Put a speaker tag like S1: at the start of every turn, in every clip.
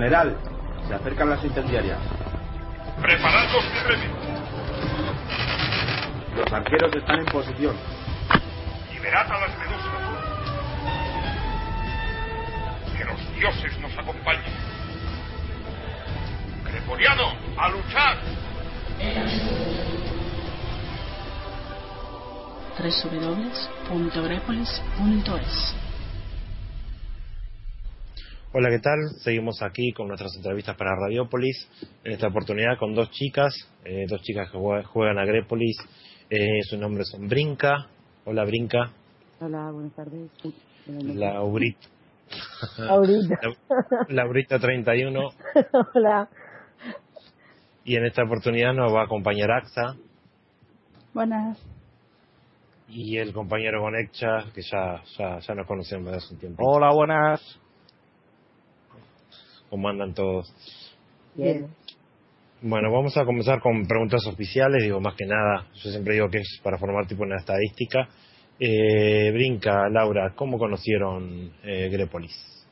S1: general, se acercan las incendiarias.
S2: ¡Preparados y ready!
S1: Los arqueros están en posición.
S2: ¡Liberad a las medusas! ¡Que los dioses nos acompañen! ¡Creporiano, a luchar!
S3: www.grepolis.es
S4: Hola, ¿qué tal? Seguimos aquí con nuestras entrevistas para Radiopolis. En esta oportunidad con dos chicas, eh, dos chicas que jue- juegan a Grepolis. Eh, sus nombres son Brinca. Hola, Brinca.
S5: Hola, buenas tardes.
S4: Laurita.
S5: Laurita.
S4: Laurita 31.
S5: Hola.
S4: Y en esta oportunidad nos va a acompañar Axa
S6: Buenas.
S4: y el compañero Goneccha, que ya, ya, ya nos conocemos desde hace un tiempo.
S7: Hola, buenas.
S4: ¿Cómo andan todos?
S5: Bien.
S4: Bueno, vamos a comenzar con preguntas oficiales. Digo, más que nada, yo siempre digo que es para formar tipo una estadística. Eh, Brinca, Laura, ¿cómo conocieron eh, Grepolis?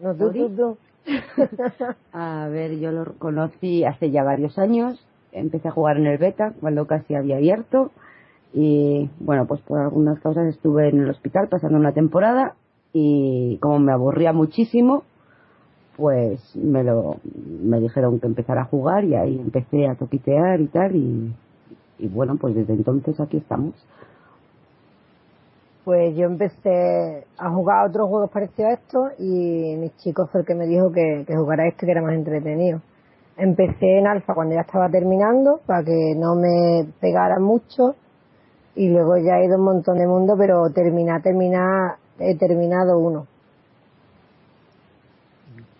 S5: No, tú, tú, tú.
S8: A ver, yo lo conocí hace ya varios años. Empecé a jugar en el beta cuando casi había abierto. Y bueno, pues por algunas causas estuve en el hospital pasando una temporada. Y como me aburría muchísimo, pues me lo me dijeron que empezara a jugar y ahí empecé a toquitear y tal. Y, y bueno, pues desde entonces aquí estamos.
S5: Pues yo empecé a jugar a otros juegos parecidos a esto y mi chico fue el que me dijo que, que jugara este que era más entretenido. Empecé en alfa cuando ya estaba terminando para que no me pegara mucho y luego ya he ido un montón de mundo, pero terminar, terminar, he terminado uno.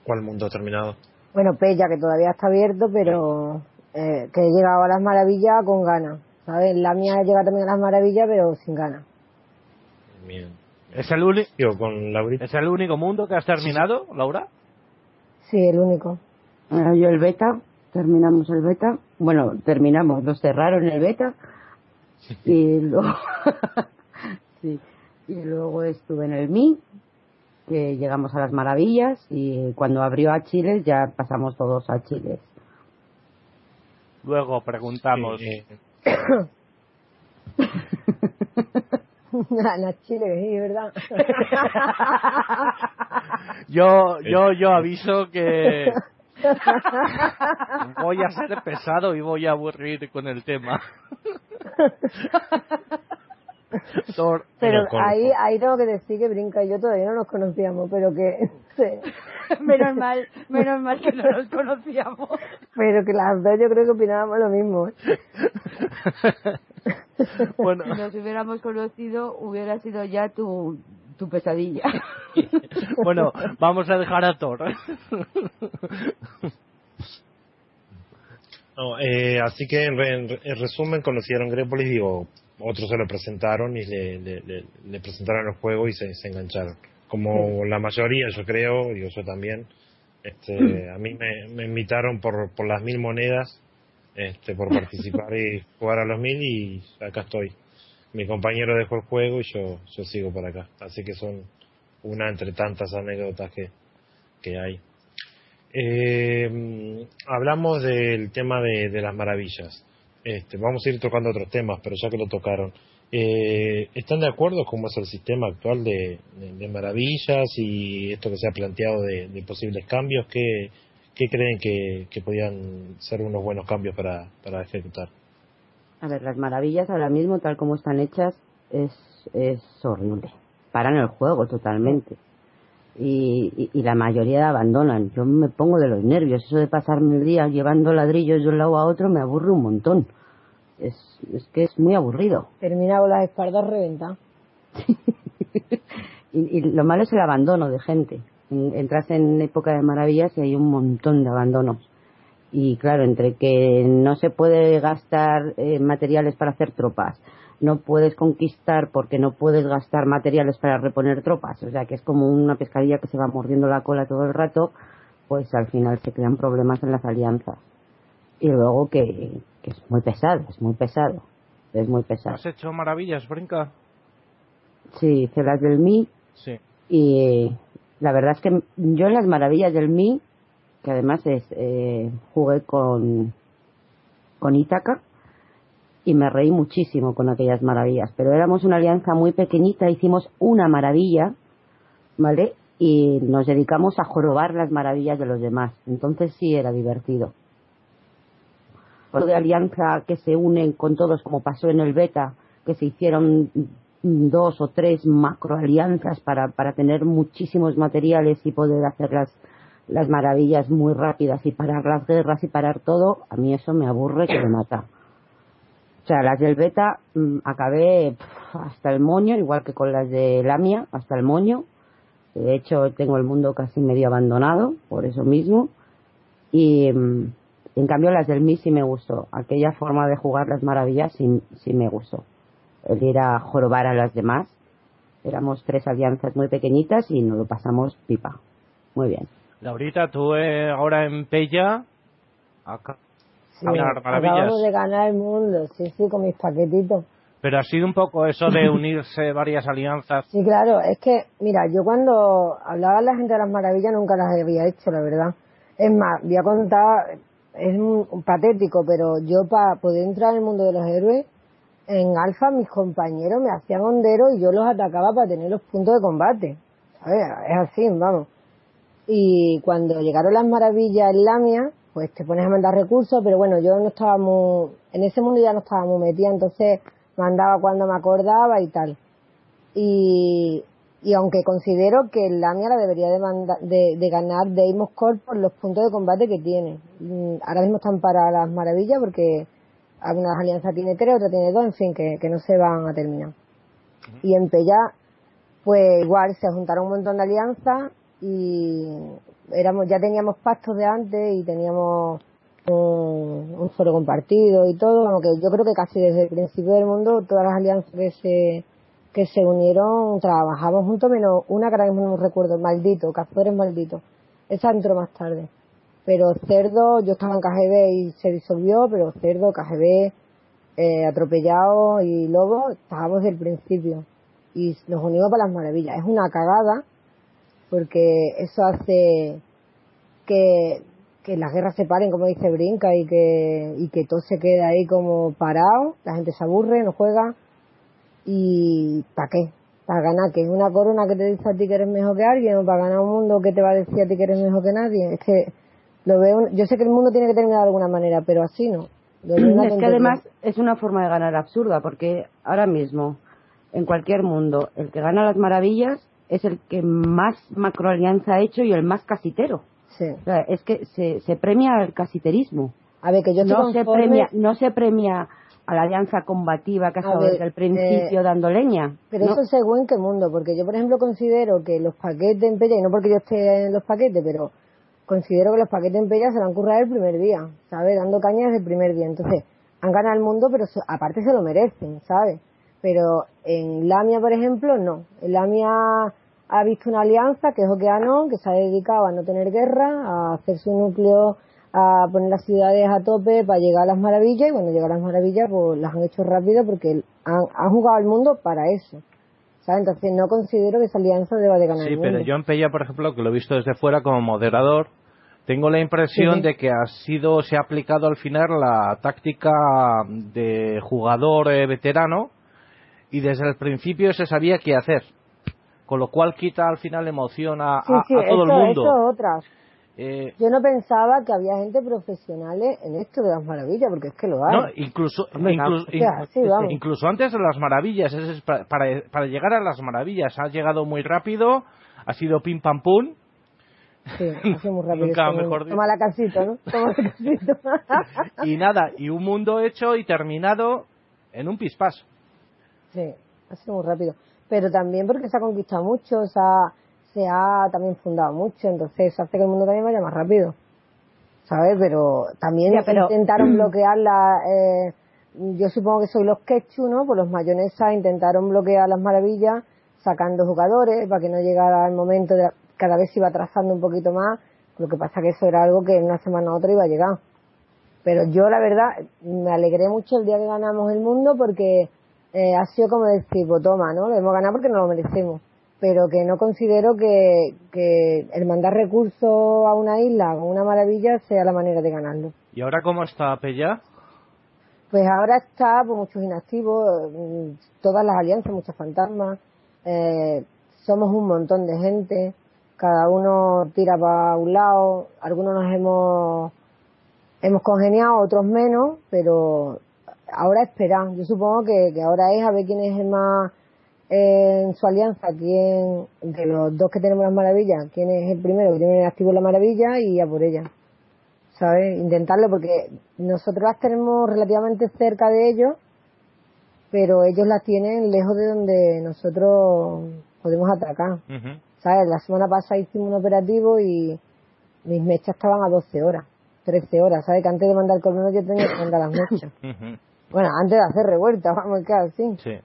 S4: ¿Cuál mundo ha terminado?
S5: Bueno, Pella, que todavía está abierto, pero eh, que he llegado a las maravillas con ganas. ¿Sabes? La mía llega también a las maravillas, pero sin ganas.
S4: Bien.
S7: ¿Es el,
S4: Digo, con Laurita.
S7: ¿Es el único mundo que has terminado, Laura?
S5: Sí, el único.
S8: Ahora yo el beta, terminamos el beta. Bueno, terminamos, nos cerraron el beta. Y luego, sí, y luego estuve en el MI, que llegamos a las maravillas. Y cuando abrió a Chile, ya pasamos todos a Chile.
S7: Luego preguntamos.
S4: Eh,
S5: La, la Chile, sí, ¿verdad?
S7: Yo, yo, yo aviso que voy a ser pesado y voy a aburrir con el tema. Thor,
S5: Pero ahí, ahí tengo que decir que Brinca y yo todavía no nos conocíamos, pero que, sí.
S8: menos mal, menos mal que no nos conocíamos.
S5: pero que las dos yo creo que opinábamos lo mismo.
S7: bueno,
S8: Si nos hubiéramos conocido, hubiera sido ya tu, tu pesadilla.
S7: bueno, vamos a dejar a Thor.
S4: no, eh, así que en, re- en re- en resumen conocieron Grepolis, digo, otros se lo presentaron y le, le- le- le presentaron el juego y se, se engancharon. Como la mayoría, yo creo, digo yo también. Este, a mí me, me invitaron por, por las mil monedas este, por participar y jugar a los mil y acá estoy. Mi compañero dejó el juego y yo, yo sigo por acá. Así que son una entre tantas anécdotas que, que hay. Eh, hablamos del tema de, de las maravillas. Este, vamos a ir tocando otros temas, pero ya que lo tocaron. Eh, ¿Están de acuerdo cómo es el sistema actual de, maravillas y esto que se ha planteado de, posibles cambios? ¿Qué, creen que, que podían ser unos buenos cambios para, ejecutar?
S8: A ver, las maravillas ahora mismo, tal como están hechas, es, es horrible. Paran el juego totalmente. Y, y, la mayoría abandonan. Yo me pongo de los nervios. Eso de pasarme el día llevando ladrillos de un lado a otro me aburre un montón. Es, es que es muy aburrido.
S5: Termina con las espaldas reventadas.
S8: Y, y lo malo es el abandono de gente. En- Entras en época de maravillas y hay un montón de abandonos. Y claro, entre que no se puede gastar eh, materiales para hacer tropas, no puedes conquistar porque no puedes gastar materiales para reponer tropas, o sea que es como una pescadilla que se va mordiendo la cola todo el rato, pues al final se crean problemas en las alianzas. Y luego que, que es muy pesado, es muy pesado, es muy pesado.
S7: ¿Has hecho maravillas, Brinca?
S8: Sí, hice las del MI
S7: Sí.
S8: y la verdad es que yo en las maravillas del Mi, que además es, eh, jugué con, con Ítaca, y me reí muchísimo con aquellas maravillas. Pero éramos una alianza muy pequeñita, hicimos una maravilla, ¿vale? Y nos dedicamos a jorobar las maravillas de los demás. Entonces sí era divertido. De alianza que se unen con todos, como pasó en el beta, que se hicieron dos o tres macro alianzas para, para tener muchísimos materiales y poder hacer las, las maravillas muy rápidas y parar las guerras y parar todo, a mí eso me aburre que me mata. O sea, las del beta mm, acabé hasta el moño, igual que con las de Lamia, hasta el moño. De hecho, tengo el mundo casi medio abandonado, por eso mismo. Y mm, en cambio las del Mi sí me gustó. Aquella forma de jugar las maravillas sí, sí me gustó. El ir a jorobar a las demás. Éramos tres alianzas muy pequeñitas y nos lo pasamos pipa. Muy bien.
S7: Laurita, tú eh, ahora en Pella, acá,
S5: Sí,
S7: a maravillas.
S5: acabamos de ganar el mundo, sí, sí, con mis paquetitos.
S7: Pero ha sido un poco eso de unirse varias alianzas.
S5: Sí, claro, es que, mira, yo cuando hablaba la gente de las maravillas nunca las había hecho, la verdad. Es más, voy a contar, es un, patético, pero yo para poder entrar en el mundo de los héroes, en Alfa mis compañeros me hacían hondero y yo los atacaba para tener los puntos de combate. ¿Sabes? Es así, vamos. Y cuando llegaron las maravillas en Lamia, pues te pones a mandar recursos, pero bueno, yo no estaba muy, en ese mundo ya no estaba muy metida, entonces mandaba cuando me acordaba y tal. Y, y aunque considero que el Lamia la debería de, manda- de, de ganar Deimos por los puntos de combate que tiene. Mm, Ahora mismo están para las maravillas porque algunas alianzas tiene tres, otra tiene dos, en fin, que, que no se van a terminar. Y en Pella, pues igual se juntaron un montón de alianzas y éramos ya teníamos pactos de antes y teníamos un, un foro compartido y todo, aunque yo creo que casi desde el principio del mundo todas las alianzas que se que se unieron trabajamos juntos menos una que no recuerdo, maldito, Cazadores maldito. Esa entró más tarde. Pero Cerdo, yo estaba en KGB y se disolvió, pero Cerdo, KGB, eh, Atropellado y Lobo, estábamos desde el principio. Y nos unimos para las maravillas. Es una cagada, porque eso hace que, que las guerras se paren, como dice Brinca, y que, y que todo se quede ahí como parado, la gente se aburre, no juega, y ¿para qué? Para ganar, que es una corona que te dice a ti que eres mejor que alguien, o para ganar un mundo que te va a decir a ti que eres mejor que nadie. Es que lo veo, yo sé que el mundo tiene que terminar de alguna manera, pero así no. Lo veo una
S8: Es que además es una forma de ganar absurda, porque ahora mismo, en cualquier mundo, el que gana las maravillas es el que más macroalianza ha hecho y el más casitero.
S5: Sí.
S8: O sea, es que se, se premia el casiterismo.
S5: A ver, que yo
S8: No se, premia, no se premia a la alianza combativa que ha estado desde el principio
S5: eh,
S8: dando leña.
S5: Pero
S8: ¿no?
S5: eso según qué mundo, porque yo, por ejemplo, considero que los paquetes en Pella, y no porque yo esté en los paquetes, pero considero que los paquetes en Pella se van a currar el primer día, ¿sabes? Dando caña desde el primer día. Entonces, han ganado el mundo, pero aparte se lo merecen, ¿sabes? Pero en Lamia, por ejemplo, no. En Lamia ha visto una alianza que es Okeanon, que se ha dedicado a no tener guerra, a hacer su núcleo, a poner las ciudades a tope para llegar a las maravillas, y cuando llegan a las maravillas, pues las han hecho rápido porque han, han jugado al mundo para eso. ¿Sabes? Entonces no considero que esa alianza deba de ganar
S7: Sí,
S5: el
S7: pero yo en Pella, por ejemplo, que lo he visto desde fuera como moderador, tengo la impresión
S5: Sí.
S7: de que ha sido, se ha aplicado al final la táctica de jugador eh, veterano y desde el principio se sabía qué hacer. Con lo cual quita al final emoción a,
S5: Sí,
S7: a-
S5: sí,
S7: a todo
S5: eso,
S7: el mundo.
S5: eso es otra.
S7: Eh,
S5: Yo no pensaba que había gente profesional en esto de las maravillas, porque es que lo hay.
S7: no, incluso, incluso,
S5: o sea, sí, vamos.
S7: incluso antes de las maravillas, es- es pa- para, para llegar a las maravillas, ha llegado muy rápido, ha sido pim pam pum,
S5: Sí, ha sido muy rápido.
S7: Nunca mejor.
S5: Toma la casita, ¿no? Toma la casita.
S7: y nada, y un mundo hecho y terminado en un pispás.
S5: Sí, ha sido muy rápido. Pero también porque se ha conquistado mucho, se ha, se ha también fundado mucho, entonces eso hace que el mundo también vaya más rápido. ¿Sabes? Pero también
S8: Ya, pero-
S5: intentaron bloquear la... Eh, yo supongo que soy los Quechu, ¿no? Pues los mayonesas intentaron bloquear las maravillas sacando jugadores para que no llegara el momento de... Cada vez se iba trazando un poquito más, lo que pasa que eso era algo que en una semana u otra iba a llegar. Pero yo, la verdad, me alegré mucho el día que ganamos el mundo porque eh, ha sido como decir, pues toma, ¿no? Lo hemos ganado porque no lo merecemos. Pero que no considero que, que el mandar recursos a una isla con una maravilla sea la manera de ganarlo.
S7: ¿Y ahora cómo está Pella?
S5: Pues ahora está pues, muchos inactivos, mm, todas las alianzas, muchos fantasmas, eh, somos un montón de gente, cada uno tira para un lado, algunos nos hemos hemos congeniado, otros menos, pero ahora esperar. Yo supongo que, que ahora es a ver quién es el más en su alianza, quién de los dos que tenemos las maravillas, quién es el primero que tiene activo la maravilla y a por ella. ¿Sabes? Intentarlo porque nosotros las tenemos relativamente cerca de ellos, pero ellos las tienen lejos de donde nosotros podemos atacar.
S7: Ujú.
S5: ¿Sabes? La semana pasada hicimos un operativo y mis mechas estaban a 12 horas, 13 horas. ¿Sabes? Que antes de mandar el colono yo tenía que mandar las mechas.
S7: Ujú.
S5: Bueno, antes de hacer revuelta, vamos, claro, sí.
S7: Sí.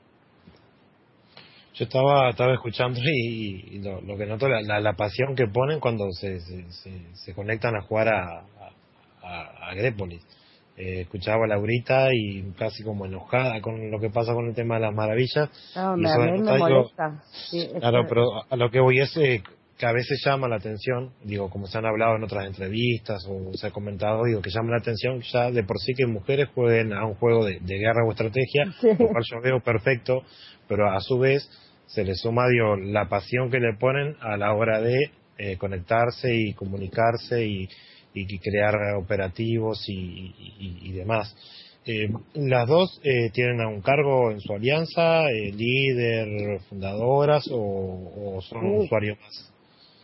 S4: Yo estaba, estaba escuchando y, y lo, lo que noto, la, la, la pasión que ponen cuando se, se, se, se conectan a jugar a, a, a Grépolis. Eh, escuchaba a Laurita y casi como enojada con lo que pasa con el tema de las maravillas.
S8: No,
S4: Y
S8: me, a mí me molesta. Sí,
S4: Claro,
S8: que-
S4: pero a lo que voy es eh, que a veces llama la atención, digo, como se han hablado en otras entrevistas o se ha comentado, digo, que llama la atención ya de por sí que mujeres jueguen a un juego de, de guerra o estrategia,
S5: Sí.
S4: lo cual yo veo perfecto, pero a su vez se le suma, digo, la pasión que le ponen a la hora de eh, conectarse y comunicarse y, y, crear operativos y, y- y demás. Eh, las dos eh, tienen a un cargo en su alianza, eh, líder, fundadoras o, o son usuarios más.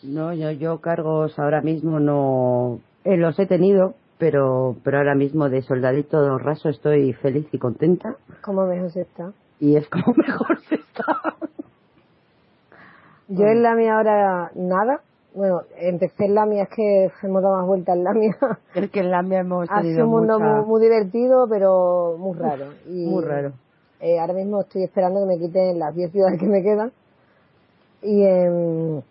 S8: No, yo, yo cargos ahora mismo no eh, los he tenido, pero pero ahora mismo de soldadito raso estoy feliz y contenta
S5: ¿Cómo mejor se está?
S8: y es como mejor se está.
S5: Yo en la mía ahora nada. Bueno, empecé en la mía, es que hemos dado más vueltas en la mía.
S8: Es que en la mía hemos
S5: Ha
S8: tenido
S5: sido un mundo
S8: mucha-
S5: muy, muy divertido, pero muy raro. Y,
S8: muy raro.
S5: eh, ahora mismo estoy esperando que me quiten las 10 ciudades que me quedan. Y en,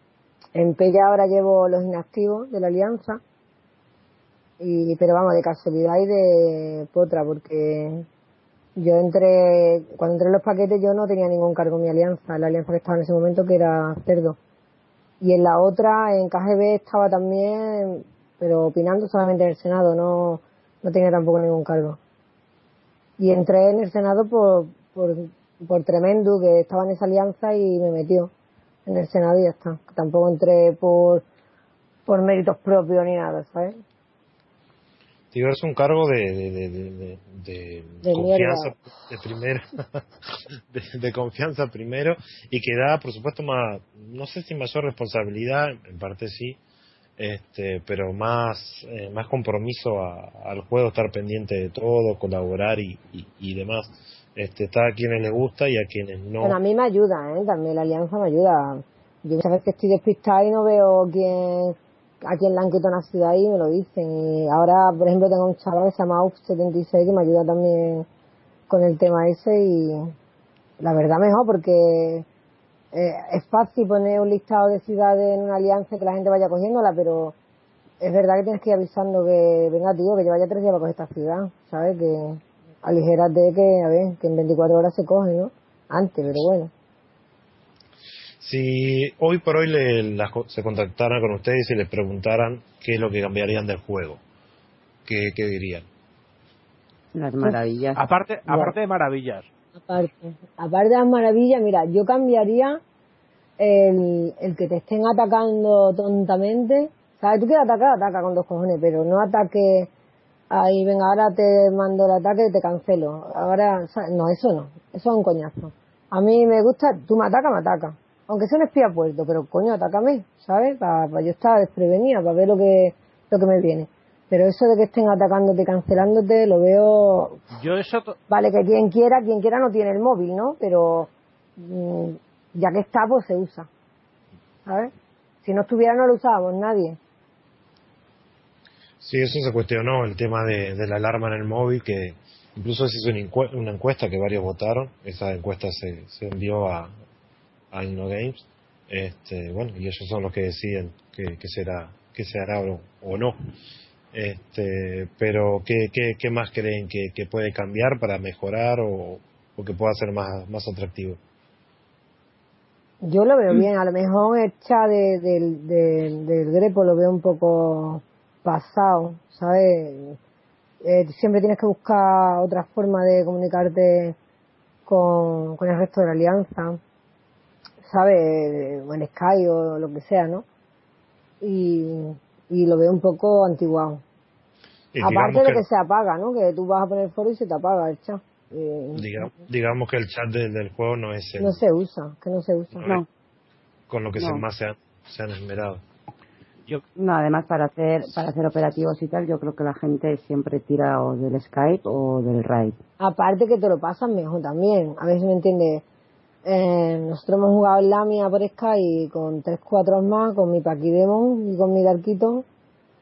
S5: en Pella ahora llevo los inactivos de la alianza. Y, pero vamos, de casualidad y de potra, porque yo entré, cuando entré en los paquetes yo no tenía ningún cargo en mi alianza, la alianza que estaba en ese momento que era cerdo. Y en la otra, en KGB estaba también, pero opinando solamente en el Senado, no, no tenía tampoco ningún cargo. Y entré en el Senado por, por, por tremendo, que estaba en esa alianza y me metió en el Senado y ya está. Tampoco entré por, por méritos propios ni nada, ¿sabes?
S4: Digo, es un cargo de, de, de, de, de- confianza de primero, de, confianza primero y que da, por supuesto, más, no sé si mayor responsabilidad, en parte sí, este, pero más, eh, más compromiso a- al juego, estar pendiente de todo, colaborar y, y, y demás. Este, está a quienes les gusta y a quienes no.
S5: A mí me ayuda, ¿eh? También la alianza me ayuda. Yo muchas veces estoy despistada y no veo quién, a quién le han quitado una ciudad y me lo dicen. Y ahora, por ejemplo, tengo un chaval que se llama UF76 que me ayuda también con el tema ese y la verdad mejor porque eh, es fácil poner un listado de ciudades en una alianza que la gente vaya cogiéndola, pero es verdad que tienes que ir avisando que venga tío, que yo vaya tres días para coger esta ciudad, ¿sabes? Que aligérate que, a ver, que en 24 horas se coge, ¿no? Antes, pero bueno.
S4: Si hoy por hoy le, las co- se contactaran con ustedes y les preguntaran qué es lo que cambiarían del juego, ¿qué, qué dirían?
S8: Las maravillas.
S7: Aparte, aparte de maravillas.
S5: Aparte, aparte de las maravillas, mira, yo cambiaría el, el que te estén atacando tontamente. ¿Sabes? Tú quieres atacar, ataca con dos cojones, pero no ataque ahí, venga, ahora te mando el ataque y te cancelo. Ahora, ¿sabes? no, eso no, eso es un coñazo. A mí me gusta, tú me atacas, me atacas. Aunque sea un espía puerto, pero coño, atácame, ¿sabes? Para yo estar desprevenida, para ver lo que, lo que me viene. Pero eso de que estén atacándote, cancelándote, lo veo
S7: Yo eso,
S5: Vale, que quien quiera, quien quiera no tiene el móvil, ¿no? Pero mm, ya que está, pues se usa. ¿Sabes? Si no estuviera, no lo usábamos nadie.
S4: Sí, eso se cuestionó, el tema de, de la alarma en el móvil, que incluso se hizo una encuesta que varios votaron, esa encuesta se, se envió a, a InnoGames, este, bueno, y ellos son los que deciden que, que será, que se hará o, o no. Este, pero ¿qué, qué, qué más creen que, que puede cambiar para mejorar o, o que pueda ser más, más atractivo?
S5: Yo lo veo bien, a lo mejor el chat de- del, del, del Grepo lo veo un poco pasado, ¿sabes? Eh, siempre tienes que buscar otra forma de comunicarte con, con el resto de la alianza, ¿sabes? O en Sky o lo que sea, ¿no? Y, y lo veo un poco antiguado.
S4: Y
S5: Aparte de
S4: que-
S5: que se apaga, ¿no? Que tú vas a poner foro y se te apaga el chat. Eh,
S4: diga- digamos que el chat del, del juego no es el,
S5: no se usa, que no se usa.
S8: No,
S4: con lo que se
S8: no.
S4: más se han, se han esmerado.
S8: no, además para hacer para hacer operativos y tal, yo creo que la gente siempre tira o del Skype o del Raid.
S5: Aparte que te lo pasan mejor también. A ver si me entiendes. Eh, nosotros hemos jugado en Lamia por Sky con tres cuatro más, con mi Paquidemon y con mi Darquito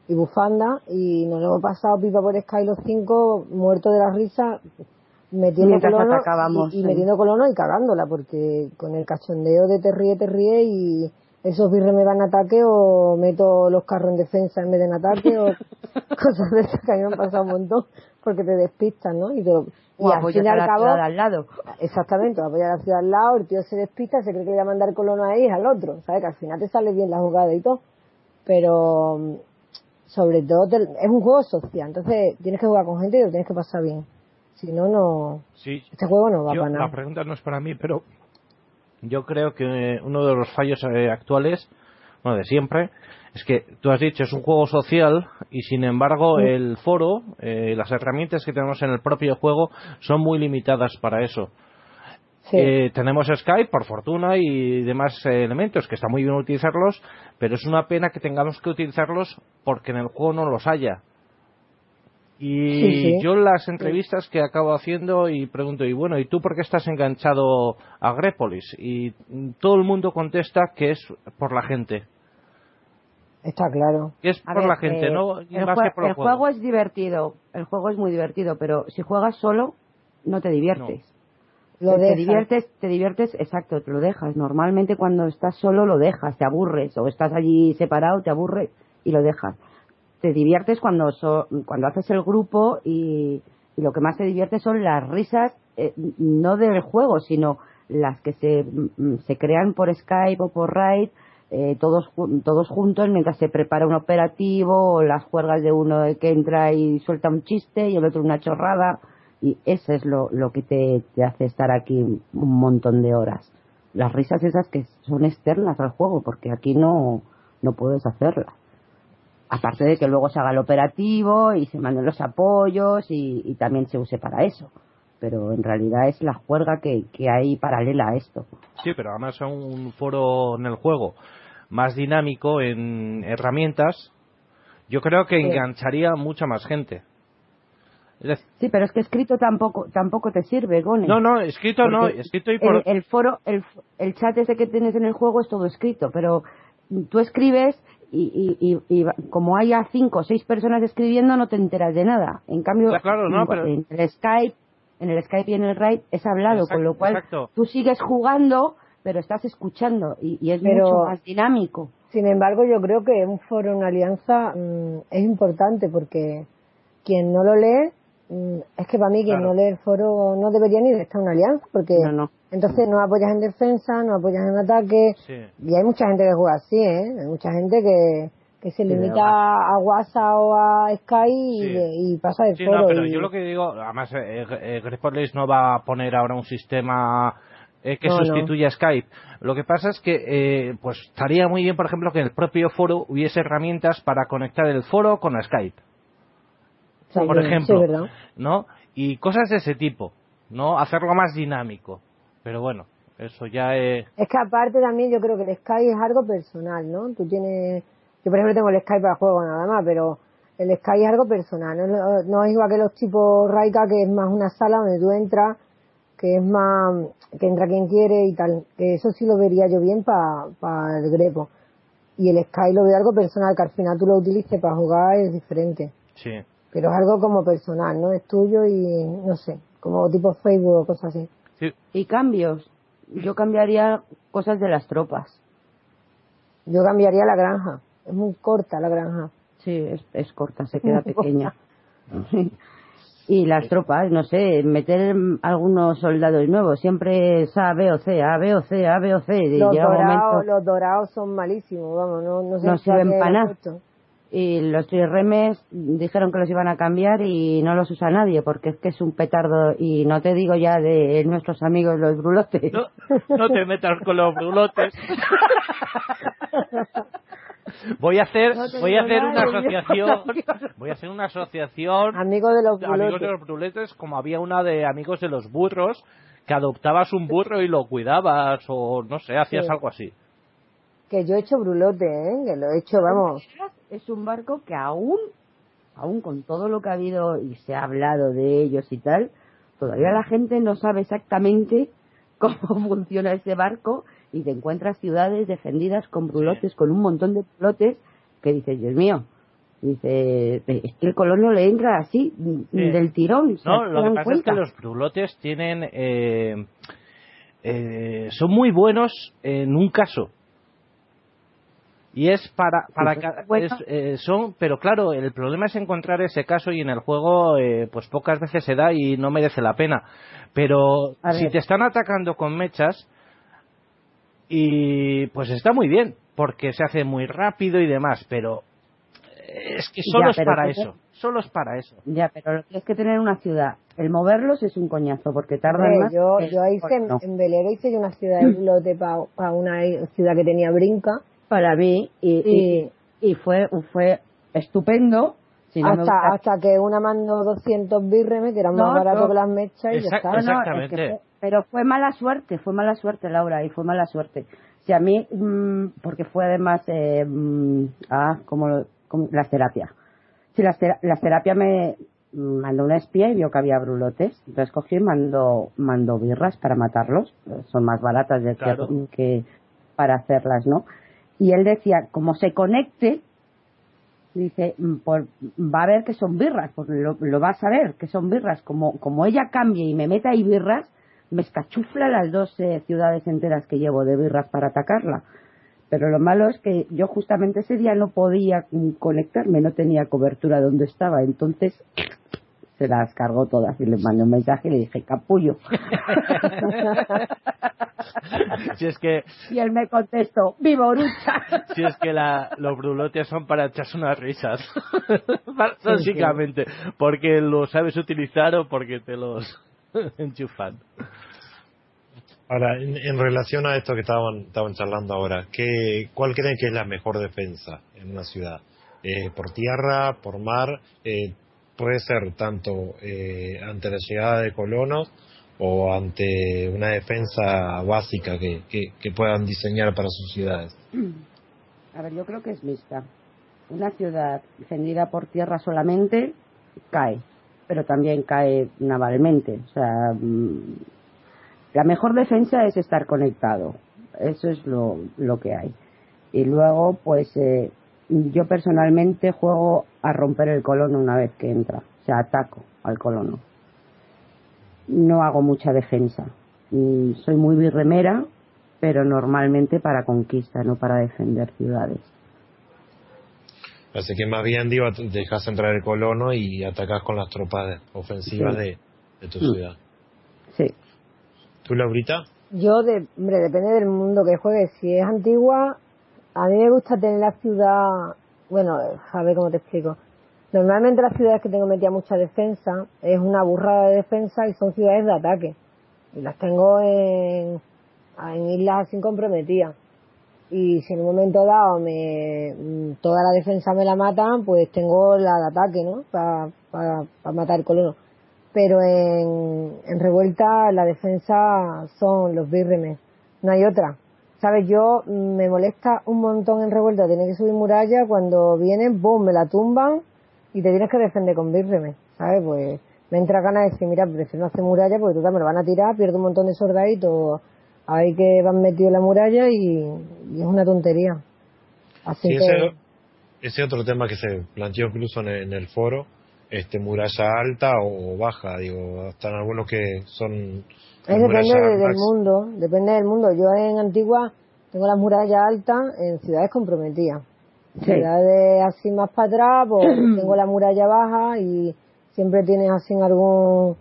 S5: y Bufanda, y nos lo hemos pasado pipa por Sky los cinco, muertos de la risa, metiendo colonos y, y
S8: sí.
S5: metiendo colonos y cagándola, porque con el cachondeo de te ríe, te ríe y esos birres me van a ataque o meto los carros en defensa en vez de en ataque o cosas de esas que a mí me han pasado un montón porque te despistan, ¿no? Y, te lo- y al
S8: apoyas
S5: fin y
S8: a
S5: al
S8: la
S5: cabo,
S8: ciudad al lado.
S5: exactamente, apoyar a la ciudad al lado, el tío se despista, se cree que le va a mandar colono a él al otro, ¿sabes? Que al final te sale bien la jugada y todo, pero sobre todo te- es un juego social, entonces tienes que jugar con gente y lo tienes que pasar bien. Si no, no,
S7: Sí,
S5: este juego no va
S7: Yo-
S5: para nada.
S7: la pregunta no es para mí, pero yo creo que uno de los fallos eh, actuales, bueno, de siempre, es que tú has dicho es un juego social y sin embargo el foro, eh, las herramientas que tenemos en el propio juego son muy limitadas para eso.
S5: Sí.
S7: Eh, tenemos Skype, por fortuna, y demás eh, elementos que está muy bien utilizarlos, pero es una pena que tengamos que utilizarlos porque en el juego no los haya. Y
S5: Sí, sí.
S7: yo en las entrevistas que acabo haciendo y pregunto, y bueno, ¿y tú por qué estás enganchado a Grepolis? Y mm, todo el mundo contesta que es por la gente.
S5: Está claro.
S7: Es
S8: A
S7: por
S8: ver,
S7: la gente,
S8: eh,
S7: no
S8: el,
S7: más
S8: jue-
S7: que por el,
S8: el juego es divertido, el juego es muy divertido, pero si juegas solo no te diviertes.
S5: Lo
S8: te, te
S5: dejas.
S8: diviertes, te diviertes, exacto, te lo dejas. Normalmente cuando estás solo lo dejas, te aburres, o estás allí separado, te aburres y lo dejas. Te diviertes cuando so- cuando haces el grupo y, y lo que más te divierte son las risas, eh, no del juego, sino las que se, mm, se crean por Skype o por Raid, eh, todos, todos juntos mientras se prepara un operativo, o las juergas de uno que entra y suelta un chiste y el otro una chorrada y eso es lo, lo que te, hace estar aquí un montón de horas. Las risas esas que son externas al juego, porque aquí no, no puedes hacerlas. Aparte de que luego se haga el operativo y se manden los apoyos y, y también se use para eso. Pero en realidad es la juerga que, que hay paralela a esto.
S7: Sí, pero además es un foro en el juego más dinámico en herramientas. Yo creo que
S5: Sí.
S7: engancharía mucha más gente.
S8: Sí, pero es que escrito tampoco tampoco te sirve, Gone.
S7: no, no, escrito no, escrito y por...
S8: el, el foro, el, el chat ese que tienes en el juego es todo escrito, pero tú escribes y, y, y, y como haya cinco o seis personas escribiendo no te enteras de nada. En cambio,
S7: claro, no, pero-
S8: en el Skype, en el Skype y en el Raid es hablado,
S7: Exacto,
S8: con lo cual
S7: exacto.
S8: tú sigues jugando, pero estás escuchando y, y es
S5: Pero-
S8: mucho más dinámico.
S5: Sin embargo, yo creo que un foro, una alianza, mm, es importante porque quien no lo lee, mm, es que para mí quien
S7: Claro.
S5: no lee el foro no debería ni estar en una alianza porque
S8: No, no.
S5: entonces no apoyas en defensa, no apoyas en ataque
S7: Sí.
S5: y hay mucha gente que juega así, ¿eh? Hay mucha gente que, que se limita a WhatsApp o a Sky y,
S7: Sí.
S5: y pasa de
S7: Sí,
S5: foro.
S7: no, pero
S5: y-
S7: yo lo que digo, además, eh, eh, Grepolis no va a poner ahora un sistema eh, que
S5: No, no.
S7: sustituya a Skype. Lo que pasa es que, eh, pues, estaría muy bien, por ejemplo, que en el propio foro hubiese herramientas para conectar el foro con Skype, por ejemplo. ¿no? Y cosas de ese tipo, ¿no? Hacerlo más dinámico. Pero bueno, eso ya es...
S5: Es que aparte también yo creo que el Skype es algo personal, ¿no? Tú tienes, yo por ejemplo tengo el Skype para juego nada más, pero el Skype es algo personal, no, no es igual que los tipos Raika que es más una sala donde tú entras, que es más, que entra quien quiere y tal, que eso sí lo vería yo bien para el Grepo. Y el Skype lo veo algo personal, que al final tú lo utilices para jugar es diferente,
S7: Sí.
S5: pero es algo como personal, ¿no? Es tuyo y no sé, como tipo Facebook o cosas así.
S7: Sí,
S8: Y cambios. Yo cambiaría cosas de las tropas.
S5: Yo cambiaría la granja, es muy corta la granja.
S8: Sí, es, es corta, se queda pequeña. Y las tropas, no sé, meter algunos soldados nuevos, siempre es A, B o C, A, B o C, A, B o C. y
S5: Los dorados,
S8: momento-
S5: los dorados son malísimos, vamos, no, no sé
S8: No sirven nada. y los trirremes dijeron que los iban a cambiar y no los usa nadie porque es que es un petardo y no te digo ya de nuestros amigos los brulotes.
S7: No, no te metas con los brulotes. Voy a hacer,
S8: No
S7: voy a hacer una asociación, voy a hacer una asociación
S5: Amigos de los
S7: amigos de los bruletes, como había una de amigos de los burros, que adoptabas un burro y lo cuidabas, o no sé, hacías
S5: Sí.
S7: algo así.
S5: Que yo he hecho brulote, ¿eh? Que lo he hecho, vamos.
S8: Es un barco que aún, aún con todo lo que ha habido y se ha hablado de ellos y tal, todavía la gente no sabe exactamente cómo funciona ese barco y te encuentras ciudades defendidas con brulotes, con un montón de brulotes que dices, Dios mío, dice, es que el colono le entra así, del tirón. ¿se
S7: No, lo que pasa es que los brulotes tienen, eh, eh, son muy buenos en un caso. Y es para, para
S8: Sí, bueno.
S7: es, eh, son, pero claro, el problema es encontrar ese caso y en el juego, eh, pues pocas veces se da y no merece la pena. Pero si te están atacando con mechas, y pues está muy bien, porque se hace muy rápido y demás, pero es que solo
S8: Ya,
S7: es para eso, solo es para eso.
S8: Ya, pero lo que tienes que tener una ciudad. El moverlos es un coñazo porque tardan
S5: Hombre,
S8: más.
S5: yo, yo hice en,
S8: no.
S5: en Velero hice yo una ciudad de lote para una ciudad que tenía brinca
S8: para mí y, y, y fue fue estupendo si no me
S5: hasta,
S8: gusta-
S5: hasta que una mandó 200 birremes que eran
S8: No,
S5: más baratos
S8: no.
S5: que las mechas y ya está.
S8: No, no, es que
S7: Exactamente.
S8: fue- pero fue mala suerte fue mala suerte Laura y fue mala suerte si a mí mm, porque fue además eh, mm, ah como, lo- como las terapias si las tera- las terapias me mandó una espía y vio que había brulotes entonces cogió y mandó mandó birras para matarlos son más baratas de que-
S7: Claro.
S8: que para hacerlas no y él decía como se conecte dice mm, por- va a ver que son birras porque lo, lo vas a ver que son birras. Como como ella cambie y me meta ahí birras me escachufla las dos eh, ciudades enteras que llevo de birras para atacarla. Pero lo malo es que yo justamente ese día no podía mm, conectarme no tenía cobertura donde estaba. Entonces se las cargó todas y le mandé un mensaje y le dije capullo
S7: Si es que
S8: y él me contestó viva Orucha
S7: Si es que la, los brulotes son para echarse unas risas. Básicamente. Porque lo sabes utilizar o porque te los enchufan.
S4: Ahora, en, en relación a esto que estaban, estaban charlando ahora, ¿qué, ¿cuál creen que es la mejor defensa en una ciudad? Eh, ¿Por tierra, por mar? Eh, puede ser tanto eh, ante la llegada de colonos o ante una defensa básica que, que, puedan diseñar para sus ciudades.
S8: A ver, yo creo que es mixta. Una ciudad defendida por tierra solamente cae, pero también cae navalmente. O sea, mm, la mejor defensa es estar conectado. Eso es lo, lo que hay. Y luego, pues, eh, yo personalmente juego a romper el colono una vez que entra. O sea, ataco al colono. No hago mucha defensa. Mm, Soy muy birremera, pero normalmente para conquista, no para defender ciudades.
S4: Así que más bien, digo, dejas entrar el colono y atacas con las tropas ofensivas
S8: Sí.
S4: de, de tu
S8: Mm.
S4: ciudad.
S8: Sí.
S4: ¿Tú, Laurita?
S5: Yo, de, hombre, depende del mundo que juegues. Si es antigua, a mí me gusta tener la ciudad, bueno, a ver cómo te explico. Normalmente las ciudades que tengo metida mucha defensa es una burrada de defensa y son ciudades de ataque. Y las tengo en, en islas así comprometidas. Y si en un momento dado me, toda la defensa me la matan, pues tengo la de ataque, ¿no? Para matar el colono. Pero en, en revuelta la defensa son los birremes. No hay otra. ¿Sabes? Yo mm, me molesta un montón en revuelta tener que subir muralla cuando vienen, boom, me la tumban y te tienes que defender con birremes. ¿Sabes? Pues me entra ganas de decir, mira, prefiero no hacer muralla porque total me lo van a tirar, pierdo un montón de soldaditos ahí que van metidos en la muralla y, y es una tontería. Así
S4: Sí,
S5: que...
S4: ese, ese otro tema que se planteó incluso en el, en el foro, este muralla alta o baja, digo, están algunos que son
S5: Es depende de- del mundo, depende del mundo. Yo en Antigua tengo las murallas altas en ciudades comprometidas.
S8: Sí.
S5: Ciudades así más para atrás, pues tengo la muralla baja y Siempre tienes así algún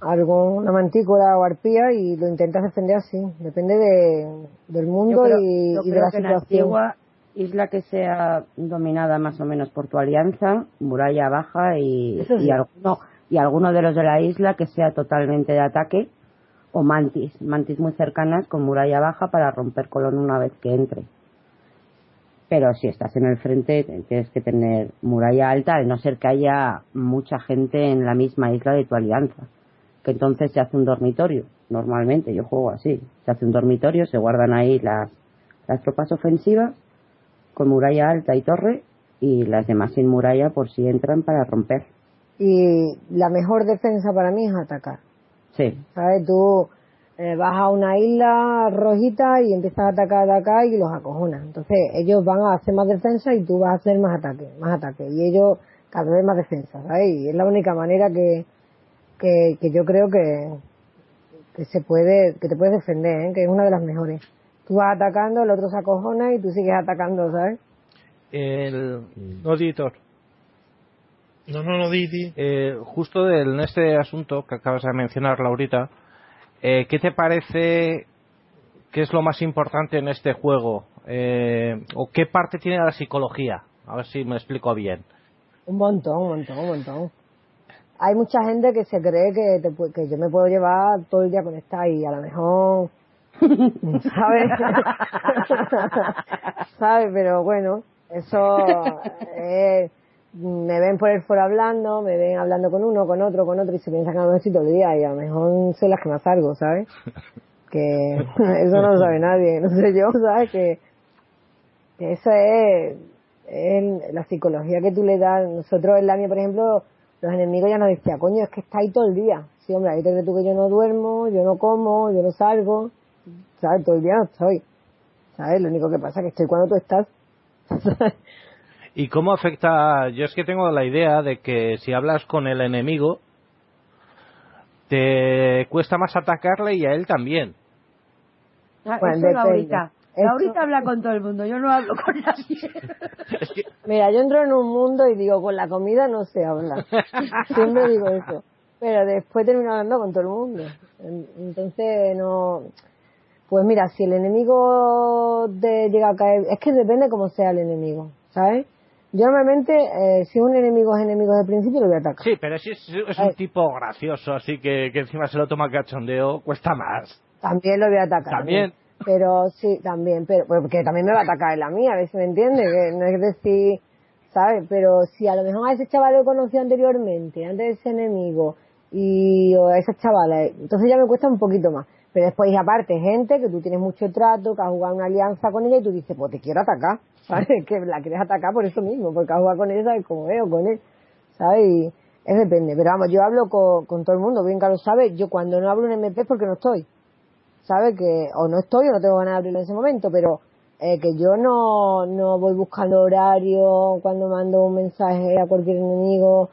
S5: alguna mantícora o arpía y lo intentas defender así. Depende de, del mundo
S8: creo-
S5: y, de la
S8: que la
S5: situación.
S8: antigua isla que sea dominada más o menos por tu alianza, muralla baja y,
S5: sí.
S8: y alguno y alguno de los de la isla que sea totalmente de ataque o mantis, mantis muy cercanas con muralla baja para romper colón una vez que entre. Pero si estás en el frente tienes que tener muralla alta, al no ser que haya mucha gente en la misma isla de tu alianza. Que entonces se hace un dormitorio. Normalmente yo juego así. Se hace un dormitorio, se guardan ahí las, las tropas ofensivas con muralla alta y torre y las demás sin muralla por si entran para romper.
S5: Y la mejor defensa para mí es atacar.
S8: Sí,
S5: ¿Sabes? Tú eh, vas a una isla rojita y empiezas a atacar, atacar y los acojonas. Entonces ellos van a hacer más defensa y tú vas a hacer más ataque, más ataque. Y ellos cada vez más defensa, ¿sabes? Y es la única manera que, que, que yo creo que, que se puede, que te puedes defender, ¿eh? que es una de las mejores. Tú vas atacando, el otro se acojona y tú sigues atacando, ¿sabes?
S7: El no.
S4: No, no, no, Didi.
S7: Eh, justo del- en este asunto que acabas de mencionar, Laurita, eh, ¿qué te parece que es lo más importante en este juego? Eh, ¿O qué parte tiene la psicología? A ver si me explico bien.
S5: Un montón, un montón, un montón. Hay mucha gente que se cree que, te que yo me puedo llevar todo el día conectada y a lo mejor, ¿sabes? ¿Sabes? Pero bueno, eso eh, me ven por el foro hablando, me ven hablando con uno, con otro, con otro y se piensan que no estoy todo el día y a lo mejor soy las que más salgo, ¿sabes? Que eso no lo sabe nadie, no sé yo, ¿sabes? Que, que eso es, es la psicología que tú le das. Nosotros en la mía, por ejemplo, los enemigos ya nos decían, coño, es que está ahí todo el día. Sí, hombre, ahí te crees tú que yo no duermo, yo no como, yo no salgo, ¿sabes? Todo el día no estoy. ¿Sabes? Lo único que pasa es que estoy cuando tú estás.
S7: ¿Y cómo afecta? Yo es que tengo la idea de que si hablas con el enemigo, te cuesta más atacarle y a él también.
S8: Ah,
S5: Bueno,
S8: eso.
S5: Eso-
S8: Laurita habla con todo el mundo, yo no hablo con nadie.
S5: Mira, yo entro en un mundo y digo, con la comida no se habla. Siempre digo eso. Pero después termino hablando con todo el mundo. En- Entonces, no. Pues mira, si el enemigo te llega a caer. Es que depende cómo sea el enemigo, ¿sabes? Yo normalmente, eh, si un enemigo es enemigo desde el principio, lo voy a atacar.
S7: Sí, pero si es, es un tipo gracioso, así que, que encima se lo toma cachondeo, cuesta más.
S5: También lo voy a atacar.
S7: También.
S5: Pero sí, también, pero porque también me va a atacar en la mía, a ver si me entiende, que no es decir, ¿sabes? Pero si a lo mejor a ese chaval lo conocí anteriormente, antes de ese enemigo, y o a esa chavala, entonces ya me cuesta un poquito más. Pero después, aparte, gente que tú tienes mucho trato, que has jugado una alianza con ella y tú dices, pues te quiero atacar, ¿sabes? que la quieres atacar por eso mismo, porque has jugado con ella, ¿sabes? Como veo con él, ¿sabes? Y es depende. Pero vamos, yo hablo con, con todo el mundo, bien que lo sabe, yo cuando no hablo en MP es porque no estoy. ¿sabe? Que o no estoy o no tengo ganas de abrirlo en ese momento, pero eh, que yo no, no voy buscando horario cuando mando un mensaje a cualquier enemigo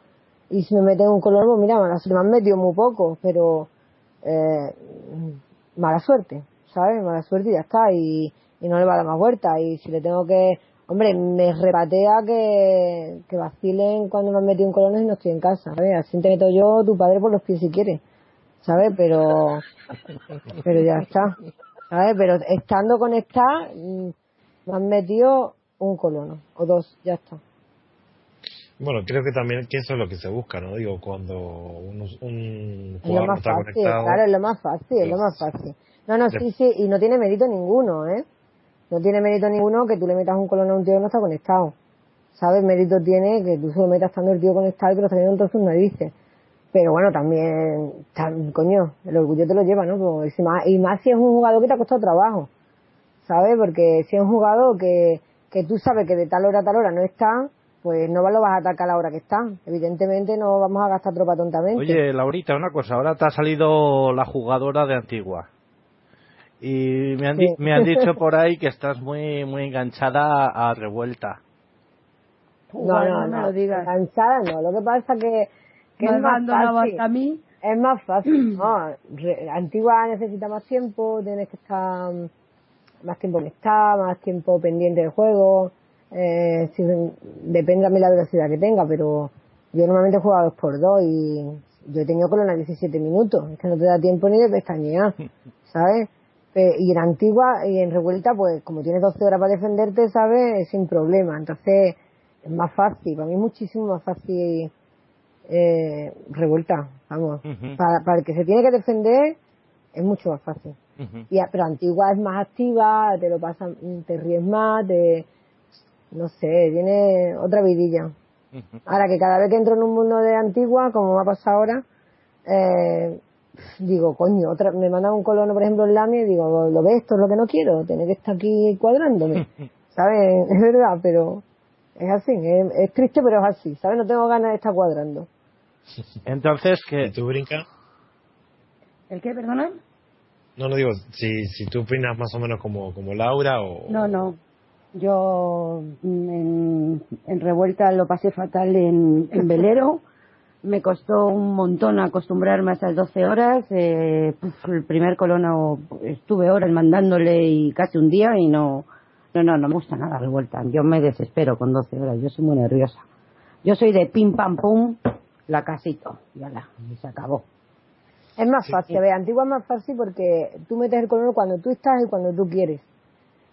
S5: y si me meten un color, pues mira, mala me han metido muy poco, pero eh, mala suerte, ¿sabes? Mala suerte y ya está, y, y no le va a dar más vuelta, y si le tengo que, hombre, me repatea que, que vacilen cuando me han metido un color y no estoy en casa, ¿sabes? Así te meto yo, tu padre por los pies si quieres. ¿sabes? Pero, pero ya está, ¿sabes? Pero estando conectada, mm, me han metido un colono, o dos, ya está.
S4: Bueno, creo que también que eso es lo que se busca, ¿no? Digo, cuando un, un
S5: Es lo
S4: no
S5: más
S4: está
S5: fácil,
S4: conectado.
S5: claro, es lo más fácil, es lo más fácil. No, no, sí, sí, y no tiene mérito ninguno, ¿eh? No tiene mérito ninguno que tú le metas un colono a un tío que no está conectado. ¿Sabes? Mérito tiene que tú se lo metas estando el tío conectado y que lo está viendo sus narices. Pero bueno, también, tam- coño, el orgullo te lo lleva, ¿no? Pues, y, más, y más si es un jugador que te ha costado trabajo, ¿sabes? Porque si es un jugador que, que tú sabes que de tal hora a tal hora no está, pues no lo vas a atacar a la hora que está. Evidentemente no vamos a gastar tropa tontamente.
S7: Oye, Laurita, una cosa, ahora te ha salido la jugadora de Antigua. Y me han, di-
S5: Sí.
S7: me han dicho por ahí que estás muy muy enganchada a Revuelta.
S5: no, no,
S8: no me
S5: no,
S8: lo digas.
S5: cansada no. Lo que pasa que, que
S8: Me
S5: es más
S8: abandonado
S5: fácil.
S8: hasta a mí.
S5: Es más fácil, no. Re- Antigua necesita más tiempo, tienes que estar mm, más tiempo conectada, más tiempo pendiente del juego. Eh, si- depende también la velocidad que tenga, pero Yo normalmente juego a 2 por 2 y yo he tenido colona 17 minutos. Es que no te da tiempo ni de pestañear, ¿sabes? Pe- Y en Antigua y en Revuelta, pues como tienes 12 horas para defenderte, ¿sabes? Sin problema. Entonces es más fácil. Para mí es muchísimo más fácil eh, Revuelta, vamos. Para, para el que se tiene que defender es mucho más fácil.
S7: Ujú.
S5: Y, pero Antigua es más activa, te lo pasan, te ríes más, te, no sé, tiene otra vidilla. Ahora que cada vez que entro en un mundo de Antigua, como me ha pasado ahora, eh, digo, coño, otra, me mandan un colono, por ejemplo, en Lamia y digo, lo ves, esto es lo que no quiero, tener que estar aquí cuadrándome. ¿Sabes? Es verdad, pero es así, es, es triste, pero es así, ¿sabes? No tengo ganas de estar cuadrando.
S7: Entonces, que
S4: ¿Y tú, Brinca?
S8: ¿El qué, perdona?
S4: No, no digo, si, si tú opinas más o menos como, como Laura o...
S8: No, no. Yo mm, en, en revuelta lo pasé fatal en, en velero. Me costó un montón acostumbrarme a esas 12 horas. Eh, puf, el primer colono estuve horas mandándole y casi un día y no, no, no, no me gusta nada revuelta. Yo me desespero con 12 horas. Yo soy muy nerviosa. Yo soy de pim pam pum, la casito. Y ala, y se acabó.
S5: Es más fácil, a ver, Antigua es más fácil porque tú metes el colono cuando tú estás y cuando tú quieres.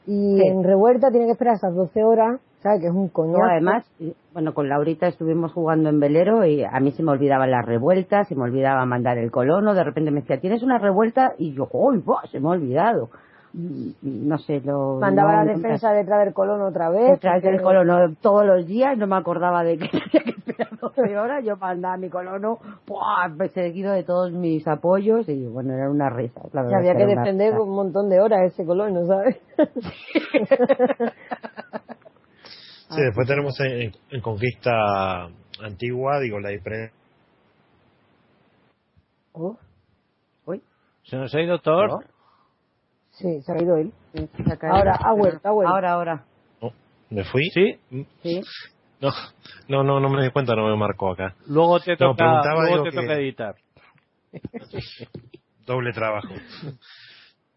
S5: Y
S8: Sí.
S5: en revuelta tienes que esperar esas 12 horas, ¿sabes? Que es un coñazo.
S8: No, además, bueno, con Laurita estuvimos jugando en velero y a mí se me olvidaban las revueltas, se me olvidaba mandar el colono, de repente me decía, ¿tienes una revuelta? Y yo, ¡uy, buah, se me ha olvidado! No sé, lo...
S5: Mandaba
S8: no-
S5: la defensa detrás del colono otra vez.
S8: Detrás del
S5: porque-
S8: colono todos los días, no me acordaba de que tenía que esperar 12 horas, yo mandaba mi colono ¡buah! seguido de todos mis apoyos y bueno, era una risa. La verdad
S5: había que
S8: una
S5: defender un montón de horas ese colono, ¿sabes?
S4: Sí, después tenemos en, en Conquista Antigua, digo, la diferencia...
S5: Oh,
S7: se nos ha ido Thor.
S5: sí, se ha ido él. Ahora, ha vuelto, ha vuelto.
S8: Ahora, ahora.
S4: Oh, ¿Me fui?
S7: Sí,
S8: Sí.
S4: No, no, no, no me di cuenta, no me marcó acá.
S7: luego te
S4: No,
S7: toca,
S4: preguntaba,
S7: luego te
S4: que-
S7: toca editar.
S4: Doble trabajo.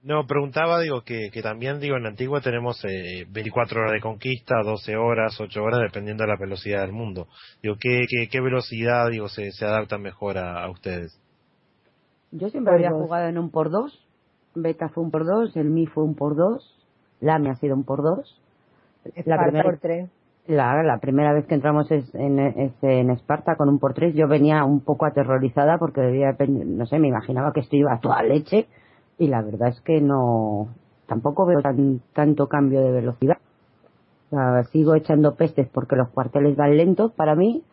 S4: No, preguntaba, digo, que, que también, digo, en Antigua tenemos eh, 24 horas de conquista, 12 horas, 8 horas, dependiendo de la velocidad del mundo. Digo, ¿qué, qué, qué velocidad, digo, se, se adapta mejor a, a ustedes?
S8: Yo siempre
S5: Por
S8: había
S5: dos.
S8: jugado en un por dos. Beta fue un por dos, el Mi fue un por dos, Lame ha sido un por dos. La primera,
S5: por tres.
S8: la, la primera vez que entramos es en, es en Esparta con un por tres, yo venía un poco aterrorizada porque debía, no sé, me imaginaba que esto iba a toda leche y la verdad es que no, tampoco veo tan, tanto cambio de velocidad. O sea, sigo echando pestes porque los cuarteles van lentos para mí.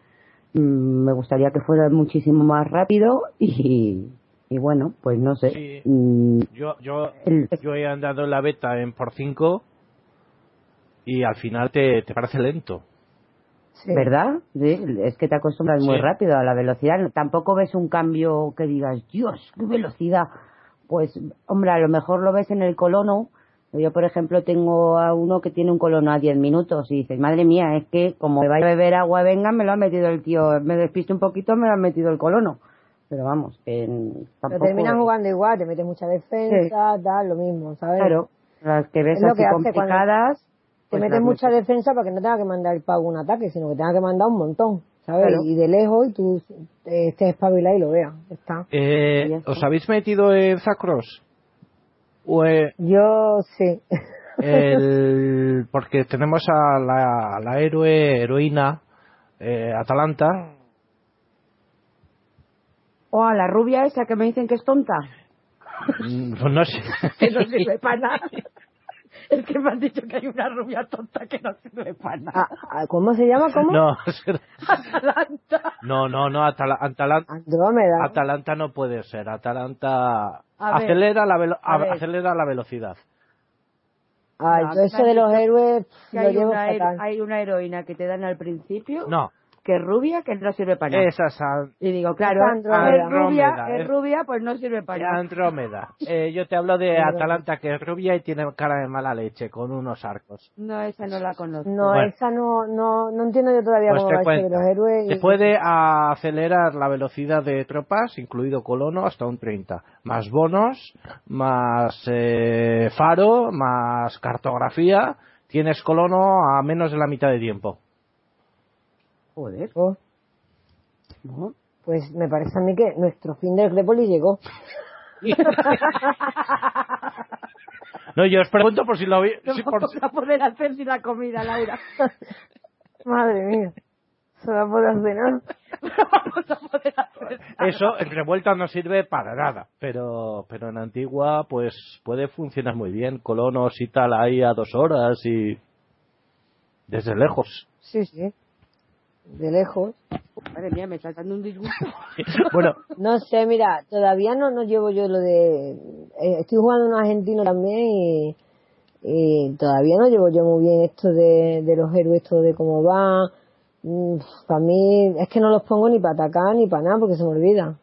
S8: Mm, me gustaría que fuera muchísimo más rápido y, y bueno, pues no sé.
S7: Sí.
S8: Mm,
S7: Yo, yo,
S8: el-
S7: yo he andado en la beta en por 5 y al final te, te parece lento.
S5: Sí.
S8: ¿Verdad? Sí, es que te acostumbras muy rápido a la velocidad. Tampoco ves un cambio que digas, Dios, qué velocidad. Pues, hombre, a lo mejor lo ves en el colono. Yo, por ejemplo, tengo a uno que tiene un colono a 10 minutos y dices, madre mía, es que como me vaya a beber agua, venga, me lo ha metido el tío. Me despiste un poquito, me lo ha metido el colono. Pero vamos, que mm,
S5: Pero
S8: tampoco...
S5: terminas jugando igual, te metes mucha defensa, tal, lo mismo, ¿sabes?
S8: Claro, las que ves así
S5: que
S8: complicadas...
S5: Te
S8: pues
S5: metes
S8: las
S5: mucha defensa para que no tenga que mandar el pago un ataque, sino que tenga que mandar un montón, ¿sabes?
S8: Claro.
S5: Y de lejos y tú eh, estés espabilado y lo veas. Está.
S7: Eh,
S8: Ya está.
S7: ¿Os habéis metido en Zacros? O, eh,
S5: Yo sí.
S7: el, porque tenemos a la, a la héroe, heroína, eh, Atalanta.
S8: O a la rubia esa que me dicen que es tonta.
S7: Mm, pues no sé.
S8: que no sirve para nada. Es que me han dicho que hay una rubia tonta que no sirve para nada.
S5: Ah, ah, ¿Cómo se llama? ¿Cómo?
S7: No,
S8: Atalanta.
S7: no, no, no Atala- Atalanta,
S5: Andrómeda.
S7: Atalanta no puede ser. Atalanta
S8: A ver,
S7: acelera, la velo-
S8: a
S7: acelera la velocidad.
S5: Ay,
S8: No,
S5: yo eso de los héroes
S8: Que
S5: lo
S8: hay
S5: llevo
S8: una,
S5: fatal.
S8: hay una heroína que te dan al principio
S7: No,
S8: que es rubia que no sirve para nada.
S7: esa es a-
S8: Y digo, claro, es rubia,
S7: Andrómeda,
S8: es
S7: es-
S8: rubia, pues no sirve para nada.
S7: Andrómeda. Eh, yo te hablo de Atalanta, que es rubia y tiene cara de mala leche, con unos arcos.
S8: No, esa no la conozco.
S5: No,
S7: Bueno.
S5: esa no, no, no entiendo yo todavía
S7: Pues
S5: cómo
S7: te
S5: va esto de los héroes.
S7: Te
S5: y-
S7: puede acelerar la velocidad de tropas, incluido colono, hasta un 30. Más bonos, más eh, faro, más cartografía. Tienes colono a menos de la mitad de tiempo.
S8: Joder.
S5: Oh,
S8: ¿no?
S5: Pues me parece a mí que nuestro fin del Grépoli llegó.
S7: No, yo os pregunto por si lo vi.
S8: No
S7: si por-
S8: vamos a poder hacer sin la comida, Laura.
S5: Madre mía. Se va a poder hacer nada.
S8: No vamos a poder hacer.
S7: Eso en revuelta no sirve para nada, pero pero en Antigua pues puede funcionar muy bien. Colonos y tal ahí a dos horas y desde lejos.
S5: Sí, sí. De lejos.
S8: Madre mía, me está dando un disgusto.
S7: Bueno,
S5: No sé, mira, todavía no, no llevo yo lo de... eh, estoy jugando un argentino también y, y todavía no llevo yo muy bien esto de, de los héroes, esto de cómo va. Para mí es que no los pongo ni para atacar ni para nada porque se me olvida.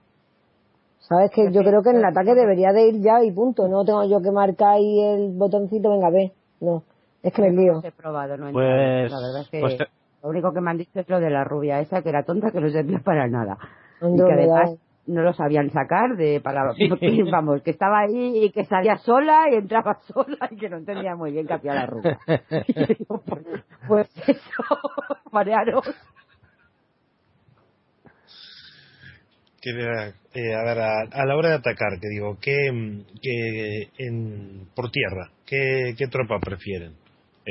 S5: ¿Sabes? Que yo creo que en el ataque debería de ir ya y punto. No tengo yo que marcar ahí el botoncito, venga, ve. No, es que me lío.
S8: No he probado, no he
S7: Pues-
S8: entrado. La verdad es que
S7: pues te-
S8: lo único que me han dicho es lo de la rubia esa, que era tonta, que no servía para nada. Y que además no lo sabían sacar de para porque, vamos que estaba ahí y que salía sola y entraba sola y que no entendía muy bien que hacía la rubia Y digo, pues, pues eso marearos
S4: Que, eh, a ver, a, a la hora de atacar, que digo, ¿qué, mm, que en, por tierra, ¿qué, qué tropa prefieren?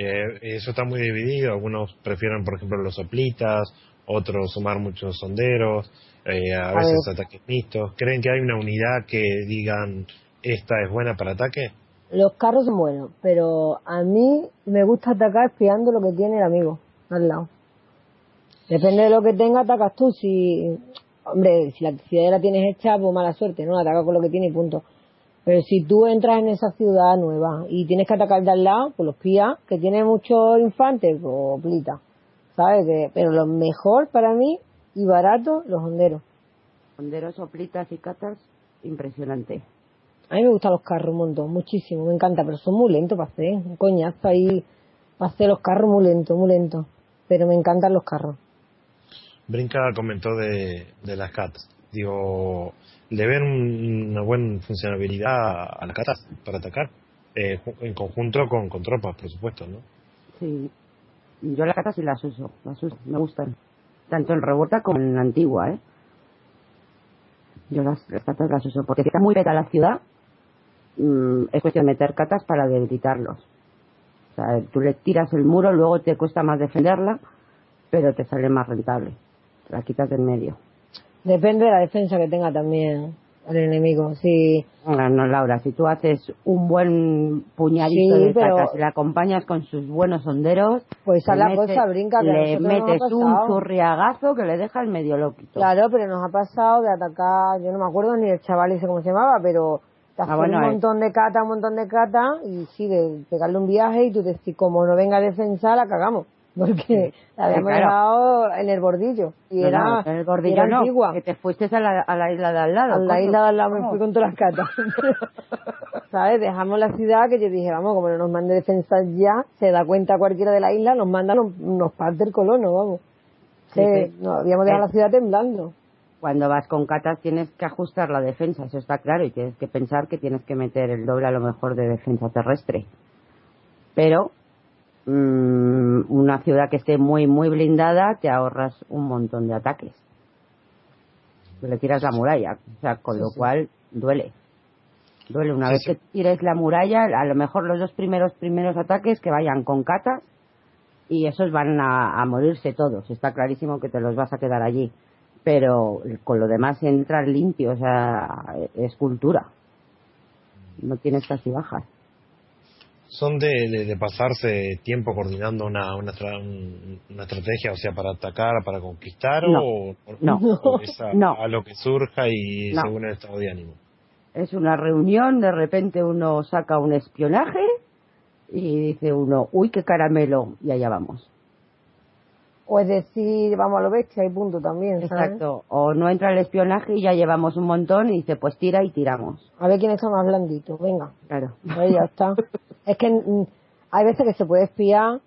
S4: Eh, eso está muy dividido, algunos prefieren, por ejemplo, los soplitas, otros sumar muchos sonderos, eh, a veces ataques mixtos. ¿Creen que hay una unidad que digan, esta es buena para ataque?
S5: Los carros son buenos, pero a mí me gusta atacar espiando lo que tiene el amigo al lado. Depende de lo que tenga, atacas tú. Si, hombre, si la ciudad la tienes hecha, pues mala suerte, ¿no? Ataca con lo que tiene y punto. Pero si tú entras en esa ciudad nueva y tienes que atacar de al lado, pues los pías, que tiene muchos infantes, pues plita. ¿Sabes? Que, pero lo mejor para mí y barato, los honderos.
S8: honderos soplitas y catas impresionante
S5: A mí me gustan los carros un montón, muchísimo, me encanta, pero son muy lentos para hacer, un coñazo ahí para hacer los carros muy lentos, muy lentos. Pero me encantan los carros.
S4: Brinca comentó de, de las CATs. Digo, ¿le ven un- una buena funcionabilidad a las CATs para atacar? Eh, en conjunto con, con tropas, por supuesto, ¿no?
S8: sí. Yo las catas sí las uso las uso me gustan. Tanto en revuelta como en antigua eh yo las, las catas las uso porque si está muy peta la ciudad mm, es cuestión de meter catas para debilitarlos. O sea tú le tiras el muro luego te cuesta más defenderla pero te sale más rentable. La quitas del medio
S5: Depende de la defensa que tenga también el enemigo. Si,
S8: No, no, Laura, si tú haces un buen puñadito
S5: Sí,
S8: de
S5: pero-
S8: y la acompañas con sus buenos honderos,
S5: Pues es la cosa, Brinca, que a
S8: le
S5: nosotros nos ha
S8: metes un
S5: pasado.
S8: churriagazo que le deja el medio loquito.
S5: claro, pero nos ha pasado de atacar, yo no me acuerdo ni el chaval ese cómo se llamaba, pero te
S8: Ah, bueno,
S5: un
S8: eh.
S5: montón de cata, un montón de cata, y sí, de pegarle un viaje y tú decís, como no venga a defensa, la cagamos. Porque la habíamos
S8: claro.
S5: dejado en el bordillo. Y
S8: No,
S5: era,
S8: no, en el bordillo
S5: era
S8: no,
S5: antigua.
S8: que te fuiste a la, a la isla de al lado.
S5: A la isla de al lado me fui con todas las catas. ¿Sabes? Dejamos la ciudad que yo dije, vamos, como no nos mande defensas ya, se da cuenta cualquiera de la isla, nos manda, nos, nos parte el colono, vamos.
S8: Sí, sí.
S5: no, habíamos dejado
S8: Eh.
S5: la ciudad temblando.
S8: Cuando vas con catas tienes que ajustar la defensa, eso está claro, y tienes que pensar que tienes que meter el doble a lo mejor de defensa terrestre. Pero mm, una ciudad que esté muy, muy blindada, te ahorras un montón de ataques. Le tiras la muralla, o sea, con lo cual duele. Duele. Una
S4: Sí,
S8: vez que tires la muralla, a lo mejor los dos primeros primeros ataques que vayan con catas y esos van a, a morirse todos. Está clarísimo que te los vas a quedar allí. Pero con lo demás entrar limpio, o sea, es cultura. No tienes casi bajas.
S4: ¿Son de, de, de pasarse tiempo coordinando una, una, una estrategia, o sea, para atacar, para conquistar,
S8: No.
S4: o, o-
S8: No.
S4: o a,
S8: No.
S4: a lo que surja y
S8: No.
S4: según el estado de ánimo?
S8: Es una reunión, de repente uno saca un espionaje y dice uno, uy, qué caramelo, y allá vamos.
S5: O es decir, vamos a lo bestia y punto también, ¿sabes?
S8: Exacto. O no entra el espionaje y ya llevamos un montón y dice, pues tira y tiramos.
S5: A ver quién está más blandito, venga.
S8: Claro.
S5: Ahí ya está. es que mm, hay veces que se puede espiar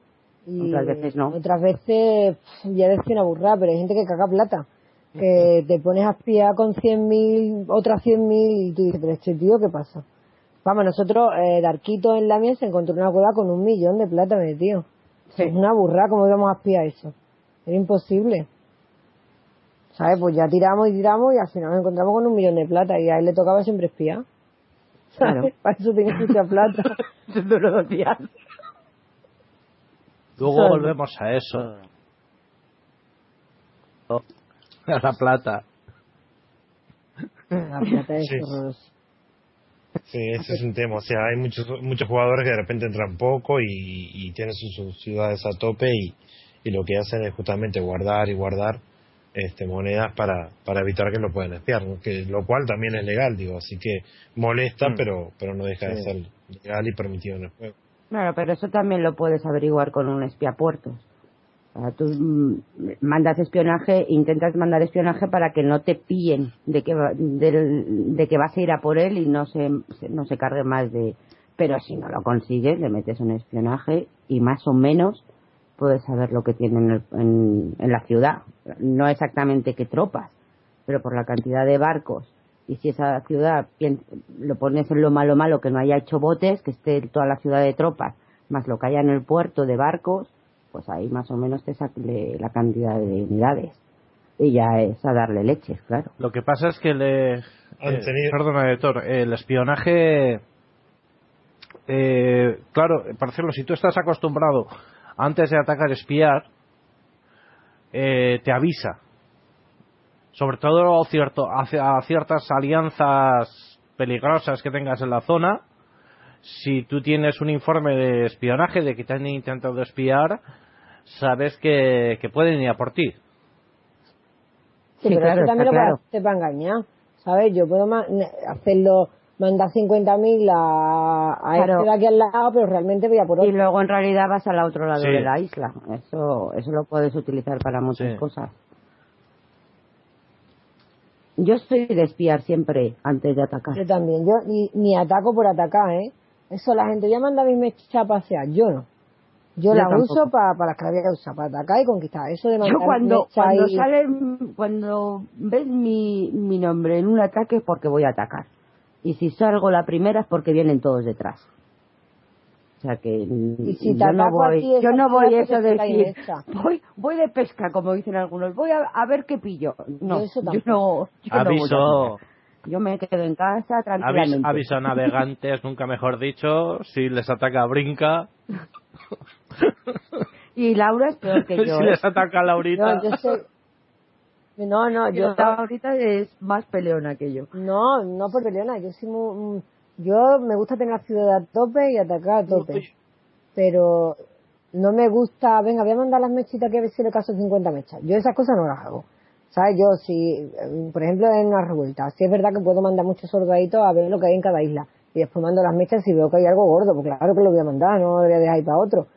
S5: y
S8: Otras veces no.
S5: Otras veces pff, ya decía una burrada, pero hay gente que caga plata. Que te pones a espiar con 100.000, otras 100.000 y tú dices, pero este tío, ¿qué pasa? Vamos, nosotros, eh, Darquito en la mía se encontró una cueva con un millón de plata metido.
S8: Sí.
S5: Es una burrada, ¿cómo íbamos a espiar eso? Era imposible. ¿Sabes? Pues ya tiramos y tiramos y al final nos encontramos con un millón de plata y a él le tocaba siempre espiar.
S8: Claro.
S5: Para eso tenía mucha plata.
S8: No lo decías.
S7: Luego volvemos a eso. A la plata.
S5: La plata es
S4: Sí.
S5: horrorosa.
S4: Sí, ese es un tema. O sea, hay muchos muchos jugadores que de repente entran poco y, y tienen sus, sus ciudades a tope y, y lo que hacen es justamente guardar y guardar este monedas para, para evitar que lo puedan espiar, ¿no? que lo cual también es legal, digo, así que molesta,
S7: Mm.
S4: pero pero no deja de ser legal y permitido en el juego.
S8: Claro, pero eso también lo puedes averiguar con un espiapuertos. O sea, tú mm, mandas espionaje, intentas mandar espionaje para que no te pillen de que, va- del- de que vas a ir a por él y no se, se- no se cargue más de... Pero si no lo consigues, le metes un espionaje y más o menos puedes saber lo que tiene en, el- en- en la ciudad. No exactamente qué tropas, pero por la cantidad de barcos. Y si esa ciudad pien- lo pones en lo malo malo, que no haya hecho botes, que esté toda la ciudad de tropas, más lo que haya en el puerto de barcos, pues ahí más o menos te saque la cantidad de unidades. Y ya es a darle leches, claro.
S7: Lo que pasa es que le.
S4: Han
S7: eh,
S4: tenido-
S7: Perdona, editor. El espionaje. Eh, claro, para decirlo, si tú estás acostumbrado antes de atacar espiar, eh, te avisa. Sobre todo cierto, hacia- a ciertas alianzas peligrosas que tengas en la zona. Si tú tienes un informe de espionaje de que te han intentado espiar, sabes que, que pueden ir a por ti.
S5: Sí,
S8: Sí,
S5: pero
S8: claro,
S5: eso también lo
S8: claro.
S5: puedo hacer para engañar, ¿sabes? Yo puedo hacerlo, mandar 50.000 a, a
S8: Claro.
S5: este de aquí al lado, pero realmente voy a por
S8: Y
S5: otro.
S8: luego en realidad vas al otro lado
S7: Sí.
S8: de la isla. Eso, eso lo puedes utilizar para muchas
S7: Sí.
S8: cosas. Yo estoy de espiar siempre antes de atacar.
S5: Yo también, yo ni, ni ataco por atacar, ¿eh? Eso la gente ya manda mis mechas a pasear, yo no. Yo,
S8: tampoco.
S5: uso para para las que había que usar, para atacar y conquistar. Eso de mandar
S8: Yo cuando, cuando
S5: y-
S8: sale, cuando ves mi, mi nombre en un ataque es porque voy a atacar. Y si salgo la primera es porque vienen todos detrás. O sea que
S5: Y si
S8: yo no voy, yo no voy eso de decir, voy, voy de pesca, como dicen algunos, voy a, a ver qué pillo. No,
S5: Yo eso
S8: yo no, yo no voy a
S7: Aviso,
S8: atacar. Yo me quedo en casa tranquilamente.
S7: aviso a navegantes, nunca mejor dicho, si les ataca brinca,
S8: Y Laura es peor que yo.
S7: si
S8: ¿eh?
S7: les ataca Laurita.
S5: No, yo sé... No, no, yo...
S8: Yo ahorita es más peleona que yo.
S5: No, no por peleona, yo muy... mm, Yo me gusta tener la ciudad a tope y atacar a tope. Pero no me gusta, venga, voy a mandar las mechitas que a ver si le caso 50 mechas. Yo esas cosas no las hago. ¿Sabes? Yo, si, eh, por ejemplo, en una revuelta, sí es verdad que puedo mandar muchos soldaditos a ver lo que hay en cada isla. Y después mando las mechas si veo que hay algo gordo, pues claro que lo voy a mandar, no lo voy a dejar ahí para otro.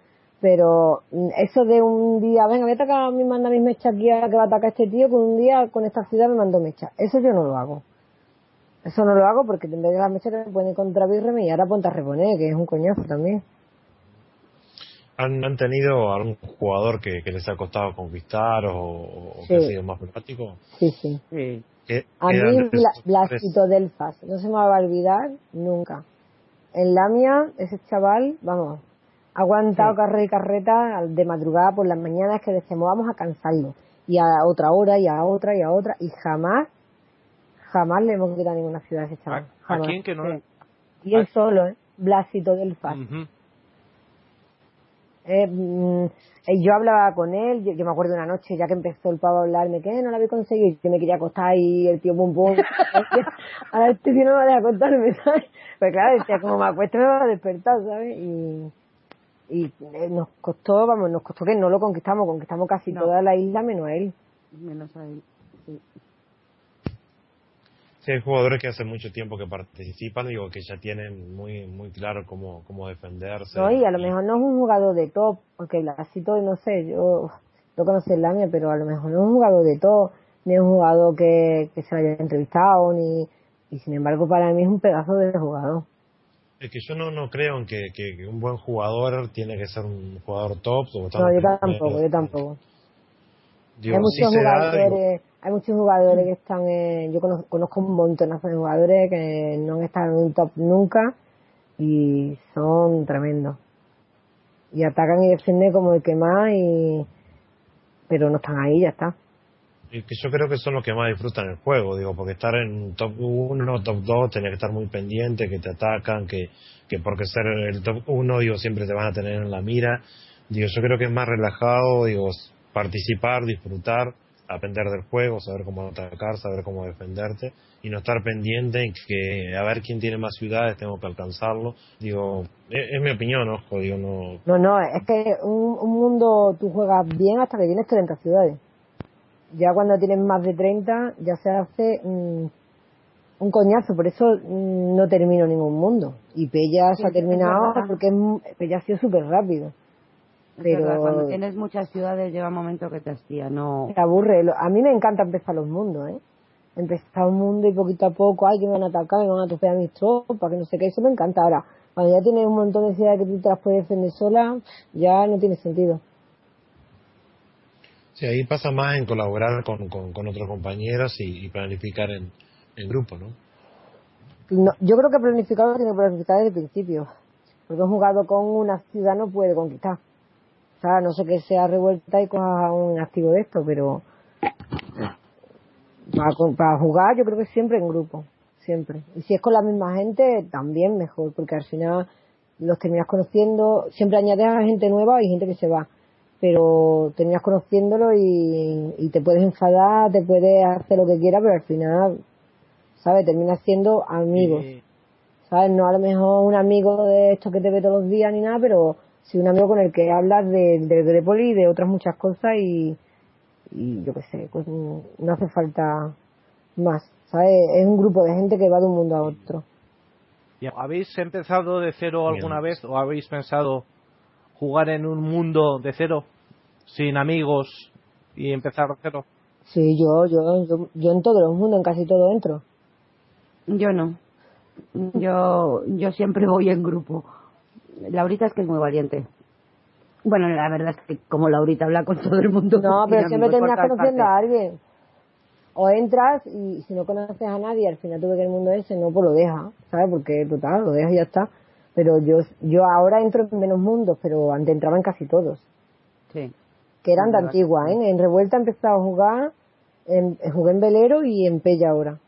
S5: Pero mm, eso de un día, venga, voy a atacar, me manda mis mechas aquí a que va a atacar este tío, con un día con esta ciudad me mandó mechas. Eso yo no lo hago. Eso no lo hago porque en vez de las mechas me pueden contrabirreme y ahora ponte a reponer, que es un coñazo también.
S4: ¿Han, han tenido algún jugador que, que les ha costado conquistar o, o que ha sido más problemático?
S5: Sí, sí.
S8: Sí.
S4: ¿Qué-
S5: A mí Bla- Blasito Delfas, no se me va a olvidar nunca. En Lamia, ese chaval, vamos, ha aguantado carrera y carreta al- de madrugada por las mañanas que decíamos vamos a cansarlo. Y a otra hora, y a otra, y a otra, y jamás, jamás le hemos quitado ninguna ciudad a ese
S7: ¿A,
S5: chaval.
S7: a
S5: Jamás.
S7: quién que no?
S5: Sí. Y él solo, ¿eh? Blasito Delfas.
S7: Ujú.
S5: Eh, mm, eh, yo hablaba con él, yo, yo me acuerdo una noche, ya que empezó el pavo a hablarme, que no lo había conseguido, yo me quería acostar y el tío pum pum. Ahora este tío no me va a dejar acostarme, ¿sabes? Pues claro, decía, como me acuesto me va a despertar, ¿sabes? Y, y eh, nos costó, vamos, nos costó que no lo conquistamos, conquistamos casi
S8: No.
S5: toda la isla menos a él.
S8: Menos a él. Sí.
S4: Sí, hay jugadores que hace mucho tiempo que participan, digo, que ya tienen muy muy claro cómo, cómo defenderse.
S5: No, y a lo mejor no es un jugador de top, porque Blasito, no sé, yo no conocí el Lamia, pero a lo mejor no es un jugador de top, ni es un jugador que, que se haya entrevistado, ni y sin embargo para mí es un pedazo de jugador.
S4: Es que yo no, no creo en que, que, que un buen jugador tiene que ser un jugador top. o
S5: No, yo tampoco, yo tampoco.
S4: Digo,
S5: hay muchos jugadores, hay muchos jugadores que están en, yo conozco, conozco un montonazo de jugadores que no han estado en un top nunca y son tremendos. Y atacan y defienden como el que más y pero no están ahí, ya está.
S4: Que yo creo que son los que más disfrutan el juego, digo, porque estar en top 1, top 2, tener que estar muy pendiente, que te atacan, que, que porque ser el top 1, digo, siempre te van a tener en la mira. Digo, yo creo que es más relajado, digo, participar, disfrutar, aprender del juego, saber cómo atacar, saber cómo defenderte y no estar pendiente en que a ver quién tiene más ciudades, tengo que alcanzarlo. Digo, es, es mi opinión, ojo, digo, no.
S5: No, no, es que un, un mundo tú juegas bien hasta que tienes 30 ciudades. Ya cuando tienes más de 30 ya se hace mm, un coñazo, por eso mm, no termino ningún mundo. Y Pella se ha
S8: es
S5: terminado porque es, Pella ha sido súper rápido.
S8: Es
S5: Pero
S8: verdad, cuando tienes muchas ciudades llega un momento que te hastía, no...
S5: te aburre. A mí me encanta empezar los mundos, ¿eh? Empezar un mundo y poquito a poco, ay, que me van a atacar, me van a topear mis tropas, que no sé qué, eso me encanta. Ahora, cuando ya tienes un montón de ciudades que tú te las puedes defender sola, ya no tiene sentido.
S4: Sí, ahí pasa más en colaborar con, con, otros compañeros y, planificar en, en grupo, ¿no?
S5: Yo creo que planificar tiene que planificar desde el principio. Porque un jugador con una ciudad no puede conquistar. O sea, no sé que sea revuelta y coja un activo de esto, pero para, para jugar yo creo que siempre en grupo. Siempre. Y si es con la misma gente, también mejor, porque al final los terminas conociendo, siempre añades a gente nueva y gente que se va. Pero terminas conociéndolo y, y te puedes enfadar, te puedes hacer lo que quieras, pero al final ¿sabes? Terminas siendo amigos, ¿sabes? No a lo mejor un amigo de estos que te ve todos los días ni nada, pero sí un amigo con el que hablas de, de Grépoli y de otras muchas cosas y, y yo qué sé, pues no hace falta más, ¿sabes? Es un grupo de gente que va de un mundo a otro.
S7: ¿Habéis empezado de cero alguna
S4: Bien.
S7: vez o habéis pensado jugar en un mundo de cero, sin amigos y empezar de cero?
S5: Sí, yo, yo, yo, yo en todos los mundos, en casi todo entro.
S8: Yo no. Yo, yo siempre voy en grupo. Laurita es que es muy valiente. Bueno, la verdad es que como Laurita habla con todo el mundo.
S5: No, pero siempre terminas conociendo a alguien. O entras y si no conoces a nadie, al final tuve que el mundo ese, no, pues lo deja, ¿sabes? Porque total, lo dejas y ya está. Pero yo, yo ahora entro en menos mundos, pero antes entraba en casi todos.
S8: Sí.
S5: Que eran de antigua, ¿eh? En Revuelta he empezado a jugar, en, jugué en Velero y en Pella ahora.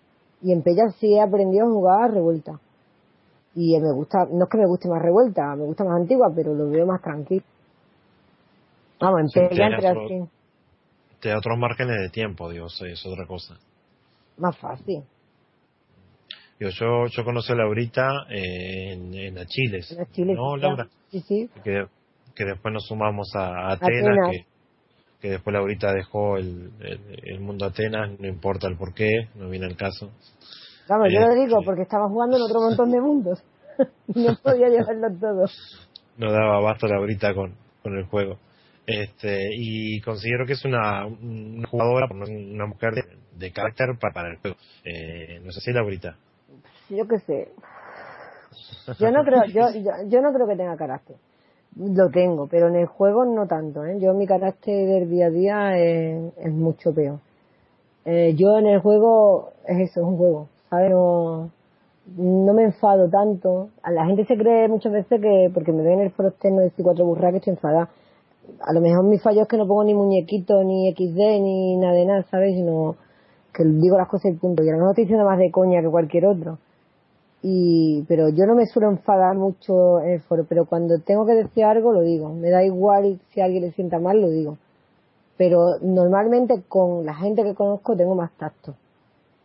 S5: Y en Pella sí he aprendido a jugar a Revuelta. Y me gusta, no es que me guste más Revuelta, me gusta más antigua, pero lo veo más tranquilo. Vamos, en
S4: Sí,
S5: Pella
S4: otro-
S5: así,
S4: Te da otros márgenes de tiempo, digo, eso es otra cosa.
S5: más fácil.
S4: Digo, yo, yo conocí a Laurita eh, en, en Achiles.
S5: En Chile,
S4: ¿No, Laura?
S5: Sí, sí.
S4: Que, que después nos sumamos a Atenas,
S5: Atenas.
S4: que, que después Laurita dejó el, el, el mundo Atenas, no importa el por qué, no viene el caso.
S5: Vamos, yo
S4: Eh,
S5: lo digo
S4: sí.
S5: porque estaba jugando en otro montón de mundos. no podía llevarlo todo.
S4: no daba abasto Laurita con, con el juego. Este, y considero que es una, una jugadora, una mujer de, de carácter para, para el juego. Eh, no sé si Laurita.
S5: Yo qué sé. Yo no creo, yo, yo, yo no creo que tenga carácter. Lo tengo, pero en el juego no tanto, ¿eh? Yo mi carácter del día a día es, mucho peor. Eh, yo en el juego es eso, es un juego, ¿sabes? No, no me enfado tanto. A la gente se cree muchas veces que porque me ven en el foro externo de C4 burra que estoy enfadada. A lo mejor mi fallo es que no pongo ni muñequito, ni XD, ni nada de nada, ¿sabes? Sino que digo las cosas y punto. Y a lo mejor estoy diciendo más de coña que cualquier otro. Y, pero yo no me suelo enfadar mucho en el foro, pero cuando tengo que decir algo lo digo. Me da igual si a alguien le sienta mal, lo digo. Pero normalmente con la gente que conozco tengo más tacto,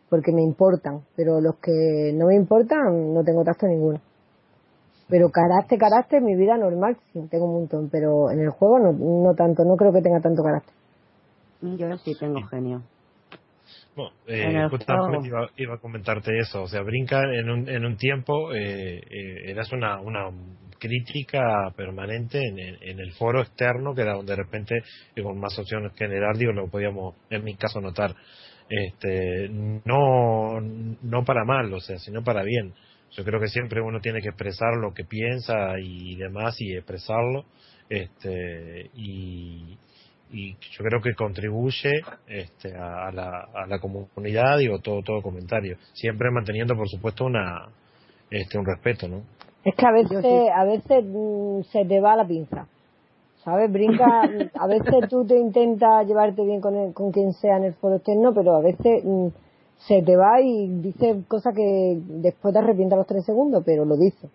S5: porque me importan, pero los que no me importan no tengo tacto ninguno. Pero carácter, carácter, mi vida normal sí, tengo un montón, pero en el juego no, no tanto, no creo que tenga tanto carácter.
S8: Yo sí tengo genio.
S4: Bueno,
S8: En
S4: eh, justamente iba, iba a comentarte eso. O sea, Brinca en un, en un tiempo eh, eh, eras una, una crítica permanente en, en- el foro externo, que era donde de repente, con más opciones el radio, lo podíamos, en mi caso, notar. Este, no, no para mal, o sea, sino para bien. Yo creo que siempre uno tiene que expresar lo que piensa y demás y expresarlo. Este, y, y yo creo que contribuye este, a, a la, a la comunidad, digo, todo, todo comentario. Siempre manteniendo, por supuesto, una, este, un respeto, ¿no?
S5: Es que a veces, a veces mm, se te va la pinza. ¿sabes? Brinca, a veces tú te intentas llevarte bien con, el- con quien sea en el foro externo, pero a veces mm, se te va y dice cosas que después te arrepientas a los tres segundos, pero lo dice.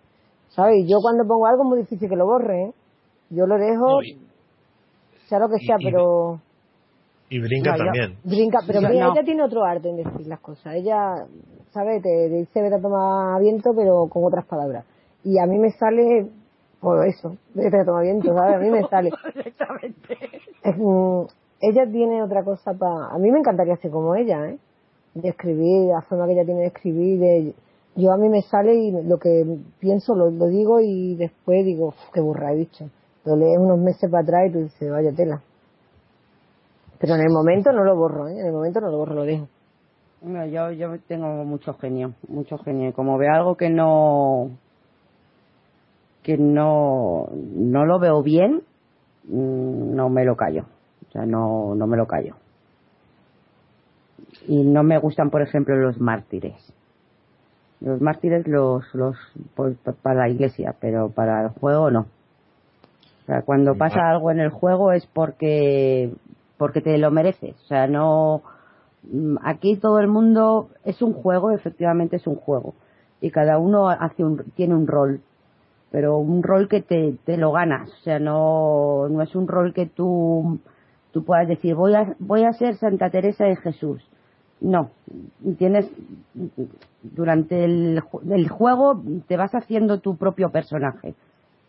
S5: ¿Sabes? Y yo cuando pongo algo es muy difícil que lo borre, ¿eh? Yo lo dejo,
S4: No, y-
S5: sea lo que
S4: y-
S5: sea,
S4: y-
S5: pero
S4: Y brinca
S8: No, yo-
S4: también.
S5: brinca, pero
S8: no.
S5: ella tiene otro arte en decir las cosas. Ella, ¿sabes? Te, te dice vete a tomar viento, pero con otras palabras. Y a mí me sale, por eso, vete a tomar viento, ¿sabes? A mí me sale. Es, mm, ella tiene otra cosa para... A mí me encantaría ser como ella, ¿eh? De escribir, la forma que ella tiene de escribir. de- Yo a mí me sale y lo que pienso lo, lo digo y después digo, "Uf, qué burra he dicho. Lo unos meses para atrás y tú dices, vaya tela. Pero en el momento no lo borro, ¿eh? En el momento no lo borro, lo dejo.
S8: No, yo, yo tengo mucho genio, mucho genio. Y como veo algo que no que no, no lo veo bien, mm, no me lo callo. O sea, no, no me lo callo. Y no me gustan, por ejemplo, los mártires. Los mártires los, los para la iglesia, pero para el juego no. O sea, cuando pasa algo en el juego es porque porque te lo mereces. O sea, no Mm, aquí todo el mundo es un juego, efectivamente es un juego. Y cada uno hace un, tiene un rol, pero un rol que te, te lo ganas, o sea, no, no es un rol que tú, tú puedas decir voy a, voy a ser Santa Teresa de Jesús. No, tienes durante el juego te vas haciendo tu propio personaje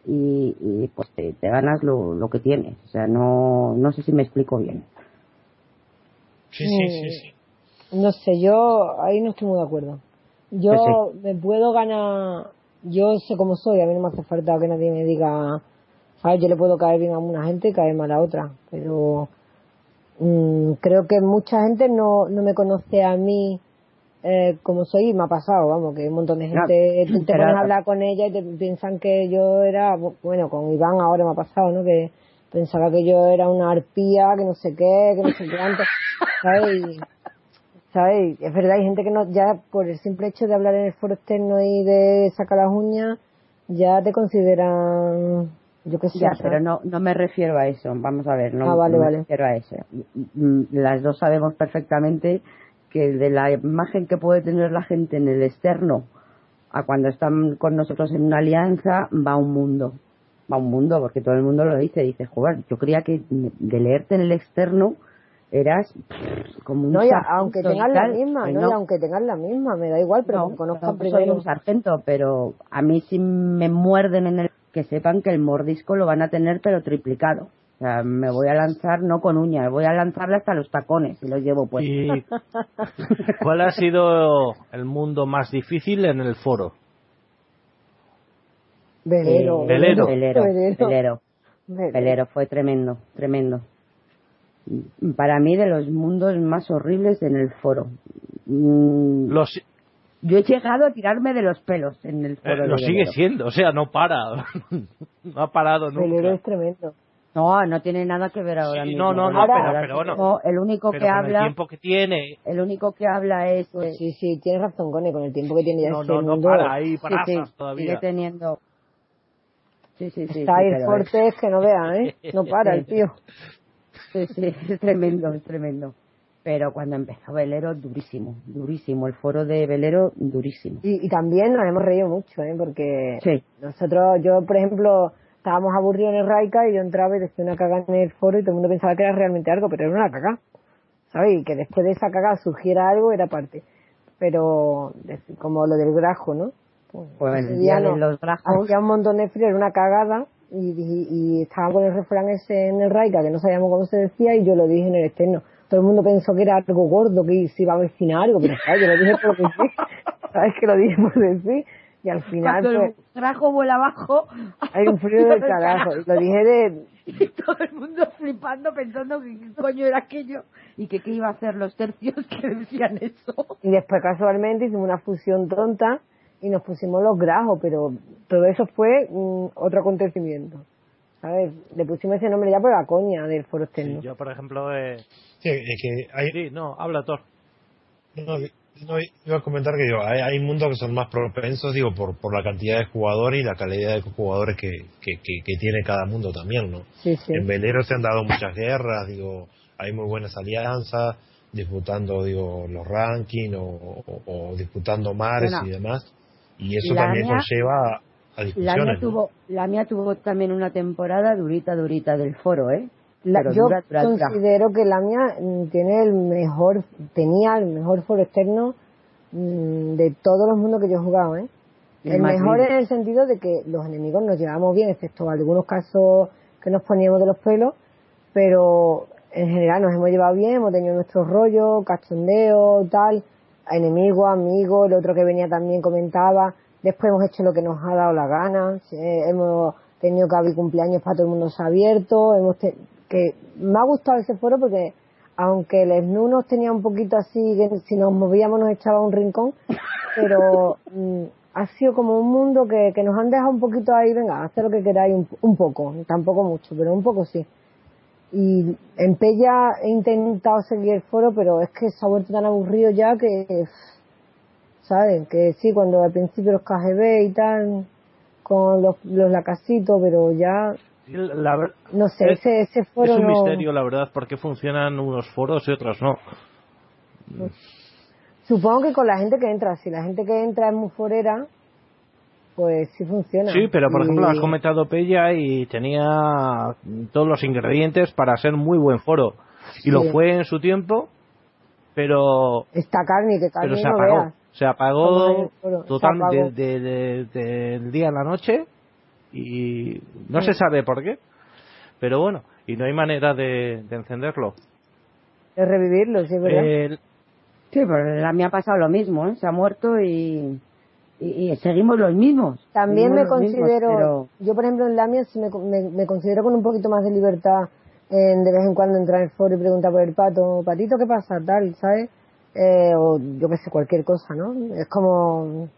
S8: y, y, pues te, te ganas lo, lo que tienes, o sea, no, no sé si me explico bien.
S4: Sí, sí, sí, sí.
S5: No sé, yo ahí no estoy muy de acuerdo. Yo me puedo ganar, yo sé cómo soy, a mí no me hace falta que nadie me diga, ¿sabes? Yo le puedo caer bien a una gente y caer mal a otra, pero mm, creo que mucha gente no, no me conoce a mí eh, como soy y me ha pasado, vamos, que un montón de gente te, pones a hablar con ella y te piensan que yo era, bueno, con Iván ahora me ha pasado, ¿no? Que pensaba que yo era una arpía, que no sé qué, que no sé qué antes, ¿sabes? Y, ¿sabes? Es verdad, hay gente que no, ya por el simple hecho de hablar en el foro externo y de sacar las uñas, ya te consideran, yo qué sé,
S8: Ya, pero no, no me refiero a eso. Vamos a ver, no,
S5: Ah, vale,
S8: no
S5: vale.
S8: me refiero a eso. Mm, Las dos sabemos perfectamente que de la imagen que puede tener la gente en el externo a cuando están con nosotros en una alianza va un mundo. Va un mundo, porque todo el mundo lo dice. Dice, joder, yo creía que de leerte en el externo eras como un
S5: No, ya, aunque tengas la misma,
S8: Que
S5: no, y aunque tengas la misma, me da igual, pero
S8: no,
S5: conozcan
S8: no soy un sargento, pero a mí si me muerden en el... Que sepan que el mordisco lo van a tener, pero triplicado. O sea, me voy a lanzar no con uñas, voy a lanzarle hasta los tacones y los llevo pues.
S7: ¿Y cuál ha sido el mundo más difícil en el foro?
S5: Velero,
S7: Velero.
S8: Velero,
S5: velero,
S8: velero,
S5: velero.
S8: velero, fue tremendo, tremendo. Para mí de los mundos más horribles en el foro. Mm,
S7: Los,
S8: Yo he llegado a tirarme de los pelos en el
S7: eh,
S8: foro. de
S7: lo sigue
S8: velero.
S7: siendo, o sea, no para. no ha parado
S5: Velero
S7: nunca.
S5: es tremendo.
S8: No, no tiene nada que ver ahora
S7: Sí,
S8: mismo.
S7: no, no, no,
S8: Ahora-
S7: pero-
S8: ahora
S7: pero
S8: mismo el único
S7: Pero
S8: que
S7: con el
S8: habla,
S7: tiempo que tiene,
S8: el único que habla es
S5: Pues sí, sí, tienes razón, Cone, con el tiempo que tiene ya
S7: no,
S5: este
S7: no, no
S5: mundo.
S7: para,
S8: Sí,
S7: brasas
S8: sí, sigue
S7: todavía.
S8: teniendo. Sí, sí, sí.
S5: Está
S8: sí,
S5: ahí fuerte, es que no veas, ¿eh? No para el tío.
S8: es- Sí, sí, es tremendo, es tremendo. Pero cuando empezó Velero, durísimo, durísimo. El foro de Velero, durísimo.
S5: Y, y también nos hemos reído mucho, ¿eh? Porque
S8: Sí.
S5: nosotros, yo, por ejemplo, estábamos aburridos en el Raika y yo entraba y decía una caga en el foro y todo el mundo pensaba que era realmente algo, pero era una caga. ¿Sabes? Y que después de esa caga surgiera algo era parte. Pero, como lo del grajo, ¿no? Pues,
S8: Pues el
S5: día no.
S8: los grajos.
S5: Hacía un montón de frío, era una cagada y, y, y estaba con el refrán ese en el Raika que no sabíamos cómo se decía y yo lo dije en el externo. Todo el mundo pensó que era algo gordo, que se iba a avecinar algo, pero ¿sabes? yo lo dije por decir, ¿sabes? Que lo dije por decir y al final
S8: Cuando
S5: pues,
S8: el grajo vuela abajo,
S5: hay un frío del carajo. Lo dije de,
S8: Y todo el mundo flipando pensando que qué coño era aquello y que qué iba a hacer los tercios que decían eso.
S5: y después casualmente hicimos una fusión tonta y nos pusimos los grajos, pero todo eso fue mm, otro acontecimiento. ¿Sabes? Le pusimos ese nombre ya por la coña del foro
S7: Sí, yo, por ejemplo, eh,
S4: Sí, es que hay,
S7: sí, no, habla Thor.
S4: no, No, iba a comentar que digo, hay, hay mundos que son más propensos, digo, por, por la cantidad de jugadores y la calidad de jugadores que, que, que, que tiene cada mundo también, ¿no?
S5: Sí, sí.
S4: En velero se han dado muchas guerras, digo, hay muy buenas alianzas, disputando, digo, los rankings o, o- o disputando mares
S8: Bueno,
S4: y demás. Y eso
S8: la
S4: también
S8: mía-
S4: conlleva a
S8: La
S4: discusiones.
S8: mía,
S4: ¿no?
S8: tuvo, la mía tuvo también una temporada durita, durita del foro, ¿eh?
S5: La-
S8: Pero
S5: yo
S8: dura, dura, dura.
S5: considero que la mía mm, tiene el mejor, tenía el mejor foro externo mm, de todos los mundos que yo he jugado, ¿eh?
S8: El
S5: mejor en el sentido de que los enemigos nos llevamos bien, excepto algunos casos que nos poníamos de los pelos, pero en general nos hemos llevado bien, hemos tenido nuestros rollos, cachondeo, tal, enemigo, amigo, el otro que venía también comentaba, después hemos hecho lo que nos ha dado la gana, eh, hemos tenido que abrir cumpleaños para todo el mundo se ha abierto, hemos que me ha gustado ese foro porque aunque el SNU nos tenía un poquito así, que si nos movíamos nos echaba un rincón, pero mm, ha sido como un mundo que, que nos han dejado un poquito ahí, venga, haced lo que queráis, un, un poco, tampoco mucho, pero un poco sí. Y en Pella he intentado seguir el foro, pero es que se ha vuelto tan aburrido ya que, ¿sabes? Que sí, cuando al principio los KGB y tal, con los, los lacasitos, pero ya,
S7: la
S5: no sé,
S7: es,
S5: ese, ese foro
S7: es un
S5: no-
S7: misterio, la verdad, por qué funcionan unos foros y otros no.
S5: Supongo que con la gente que entra, si la gente que entra es muy forera, pues sí funciona.
S7: Sí, pero por
S5: Y
S7: ejemplo, has comentado Pella y tenía todos los ingredientes para ser muy buen foro. Y lo fue en su tiempo, pero,
S5: Está Carni, que Carni
S7: pero se apagó. Se apagó totalmente
S5: apagó.
S7: de- de- de- del día a la noche y no se sabe por qué. Pero bueno, y no hay manera de, de encenderlo.
S5: De revivirlo, sí, es verdad.
S7: El-
S8: Sí, pero la mía ha pasado lo mismo, ¿eh? Se ha muerto y, y, y seguimos los mismos.
S5: También me
S8: mismos,
S5: considero,
S8: pero-
S5: yo por ejemplo en Lamia sí me, me, me considero con un poquito más de libertad en de vez en cuando entrar en el foro y preguntar por el pato, patito, ¿qué pasa? Tal, ¿sabes? Eh, o yo que sé, cualquier cosa, ¿no? Es como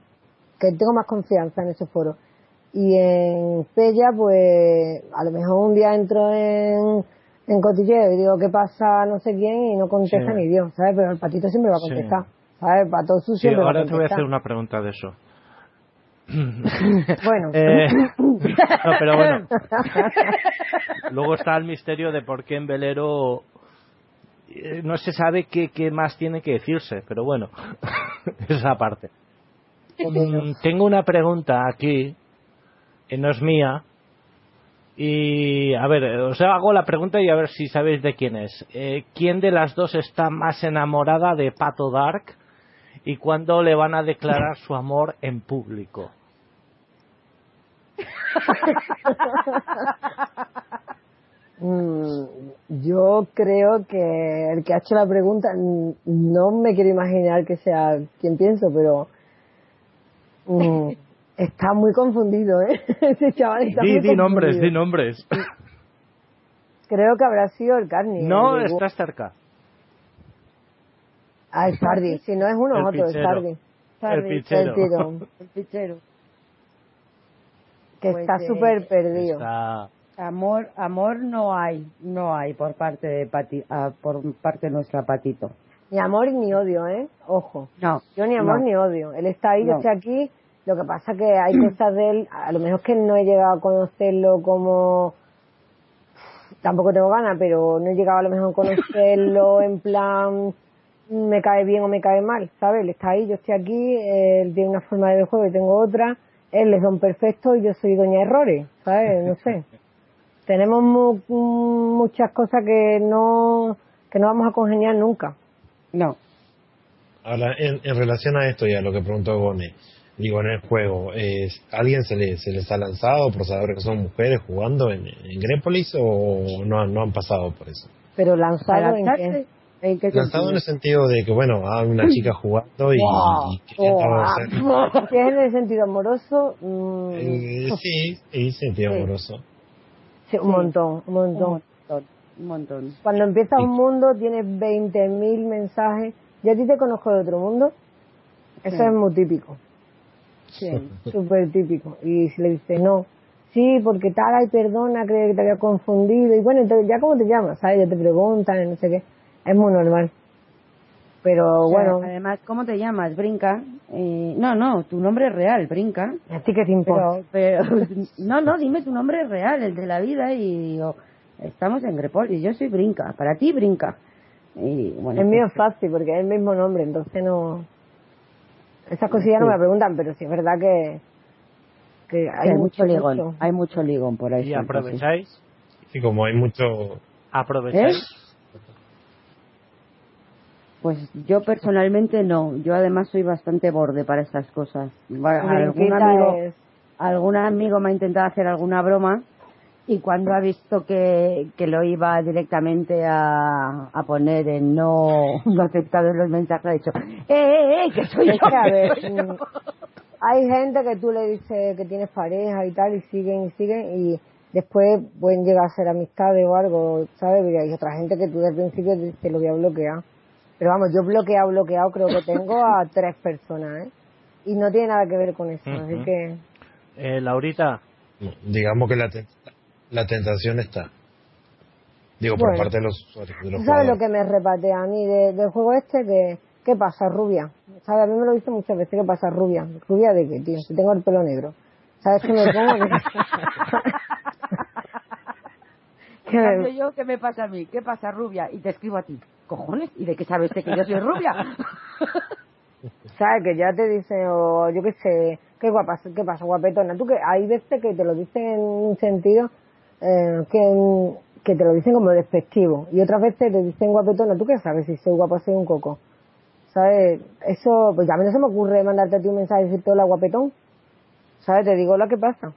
S5: que tengo más confianza en ese foro. Y en Pella, pues a lo mejor un día entro en, en cotilleo y digo, ¿qué pasa? No sé quién, y no contesta
S7: Sí.
S5: ni Dios, ¿sabes? Pero el patito siempre va a contestar, ¿sabes? Pato su
S7: sí,
S5: siempre va a
S7: ahora te voy a hacer una pregunta de eso.
S5: Bueno.
S7: Eh, no, pero bueno. Luego está el misterio de por qué en velero eh, no se sabe qué, qué más tiene que decirse, pero bueno, esa parte. Mm, Tengo una pregunta aquí, no es mía, y a ver, eh, os hago la pregunta y a ver si sabéis de quién es. Eh, ¿Quién de las dos está más enamorada de Pato Dark y cuándo le van a declarar su amor en público?
S5: Mm, yo creo que el que ha hecho la pregunta, no me quiero imaginar que sea quien pienso, pero mm, está muy confundido, ¿eh? Ese chaval está
S7: Di,
S5: muy
S7: di nombres, di nombres.
S5: Creo que habrá sido el Carni.
S7: No,
S5: el
S7: estás cerca.
S5: Ah, el Sardi. Si no es uno,
S7: El
S5: es otro, el
S7: pichero.
S5: Sardi.
S7: El pichero.
S5: tiro,
S8: El pichero.
S5: que
S8: Pues,
S5: está
S8: eh,
S5: súper perdido.
S7: Está-
S8: Amor, amor no hay, no hay por parte de Pati, ah, por parte de nuestra Patito.
S5: Ni amor ni odio, ¿eh? Ojo.
S8: No.
S5: Yo ni amor
S8: no.
S5: ni odio. Él está ahí, yo
S8: No.
S5: estoy aquí. Lo que pasa que hay cosas de él, a lo mejor es que no he llegado a conocerlo como... Tampoco tengo ganas, pero no he llegado a lo mejor a conocerlo en plan me cae bien o me cae mal, ¿sabes? Él está ahí, yo estoy aquí, él tiene una forma de ver el juego y tengo otra, él es don perfecto y yo soy doña errores, ¿sabes? No sé. Tenemos mu- muchas cosas que no, que no vamos a congeniar nunca.
S8: No.
S4: Ahora, en, en relación a esto y a lo que preguntó Gone, digo, en el juego, ¿es, ¿alguien se, le, se les ha lanzado por saber que son mujeres jugando en, en Grepolis o no, han- no han pasado por eso?
S5: Pero lanzado en qué?
S8: ¿En qué
S4: Lanzado en el sentido de que, bueno, hay una chica jugando y, hacer-
S5: Si es en el sentido amoroso, mm,
S4: Eh, sí, sí, sentido
S5: Sí.
S4: amoroso.
S5: sí, un montón, un
S8: Un
S5: montón.
S8: un montón.
S5: Cuando empieza un mundo tienes 20.000 mensajes. Yo a ti te conozco de otro mundo. Eso
S8: Sí.
S5: es muy típico,
S8: Sí.
S5: súper típico. Y si le dices no, sí, porque tal, ay, perdona, creo que te había confundido. Y bueno, entonces, ¿ya cómo te llamas? ¿Sabes? Ya te preguntan, no sé qué. Es muy normal. Pero
S8: O sea,
S5: bueno,
S8: Además, ¿cómo te llamas? Brinca. Eh, no, no, tu nombre es real, Brinca.
S5: ¿a ti qué te importa?
S8: Pero, pero, no, no, dime tu nombre real, el de la vida, y digo, estamos en Grepol, y yo soy Brinca. Para ti, Brinca. Y, bueno,
S5: el mío
S8: pues,
S5: es fácil porque es el mismo nombre, entonces no. Esas cosillas no
S8: Sí.
S5: me preguntan, pero sí es verdad que. que
S8: hay,
S5: hay,
S8: mucho ligón,
S5: mucho.
S8: hay mucho ligón por ahí.
S7: Y
S8: siempre, sí.
S7: aprovecháis,
S4: Y como hay mucho...
S7: aprovecháis.
S8: ¿Eh? Pues yo personalmente no. Yo además soy bastante borde para estas cosas. Algún amigo,
S5: es-
S8: algún amigo me ha intentado hacer alguna broma y cuando ha visto que, que lo iba directamente a, a poner en no, no aceptado en los mensajes, ha dicho, ¡eh, eh, eh! Que soy yo.
S5: Es que, a ver,
S8: que soy yo".
S5: mm, hay gente que tú le dices que tienes pareja y tal y siguen y siguen y después pueden llegar a ser amistades o algo, ¿sabes? Y hay otra gente que tú desde el principio te, te lo voy a bloquear. Pero vamos, yo bloqueado, bloqueado creo que tengo a tres personas, ¿eh? Y no tiene nada que ver con eso, así que...
S7: Eh, Laurita,
S4: Digamos que la, la tentación está. Digo, por parte de los usuarios. De los
S5: ¿Tú sabes lo que me repatea a mí de- del juego este? Que, ¿Qué pasa, rubia? ¿Sabes? A mí me lo dice muchas veces, ¿qué pasa, rubia? ¿Rubia de qué, tío? Si tengo el pelo negro. ¿Sabes qué me pongo? Que
S8: En
S5: me-
S8: yo, ¿qué me pasa a mí? ¿Qué pasa, rubia? Y te escribo a ti. ¿Cojones? ¿Y de qué sabes que yo soy rubia?
S5: ¿Sabes? Que ya te dicen, o yo qué sé, qué guapa, qué pasa, guapetona. Tú que hay veces que te lo dicen en un sentido eh, que, que te lo dicen como despectivo. Y otras veces te dicen guapetona. ¿Tú qué sabes si soy guapa o soy un coco? ¿Sabes? Eso, pues a mí no se me ocurre mandarte a ti un mensaje y decirte hola guapetón. ¿Sabes? Te digo lo que pasa.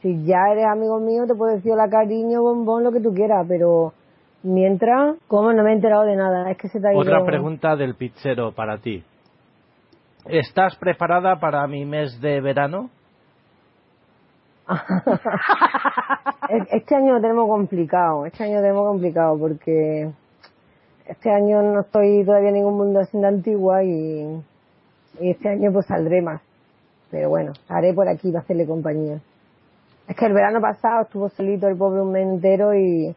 S5: Si ya eres amigo mío, te puedo decir hola cariño, bombón, lo que tú quieras, pero mientras, ¿cómo no me he enterado de nada? Es que se te ha ido...
S7: otra pregunta del pizzero para ti. ¿Estás preparada para mi mes de verano?
S5: Es- Este año lo tenemos complicado, este año lo tenemos complicado porque este año no estoy todavía en ningún mundo de antigua y, este año pues saldré más. Pero bueno, haré por aquí para hacerle compañía. Es que el verano pasado estuvo solito el pobre un mes entero y,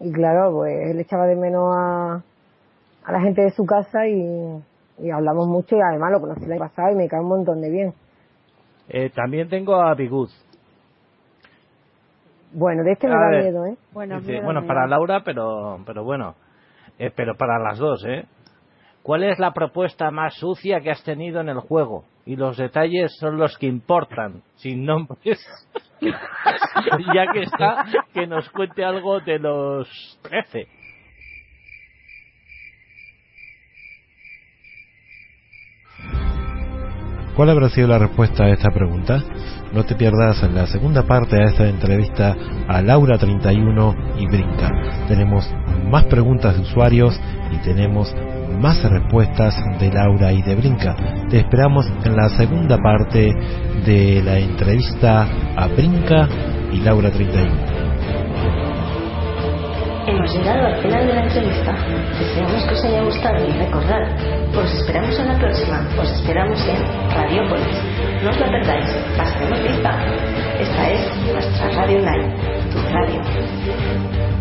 S5: y claro, pues él echaba de menos a, a la gente de su casa y, hablamos mucho y además lo conocí el año pasado y me cae un montón de bien.
S7: Eh, también tengo a Bigud.
S5: Bueno, de este me
S7: A
S5: da
S7: ver.
S5: miedo, ¿eh?
S8: Bueno,
S7: Dice, bueno, para Laura, pero, pero bueno. Eh, pero para las dos, ¿eh? ¿Cuál es la propuesta más sucia que has tenido en el juego? Y los detalles son los que importan, sin nombres. ya que está, que nos cuente algo de los 13.
S4: ¿Cuál habrá sido la respuesta a esta pregunta? No te pierdas en la segunda parte de esta entrevista a Laura31 y Brinca. Tenemos más preguntas de usuarios y tenemos más respuestas de Laura y de Brinca. Te esperamos en la segunda parte de la entrevista a Brinca y Laura31.
S9: Hemos llegado al final de la entrevista. Deseamos que os haya gustado y recordad, os esperamos en la próxima, os esperamos en Radiopolis. No os la perdáis, pasaremos lista. Esta es nuestra Radio Online, tu radio.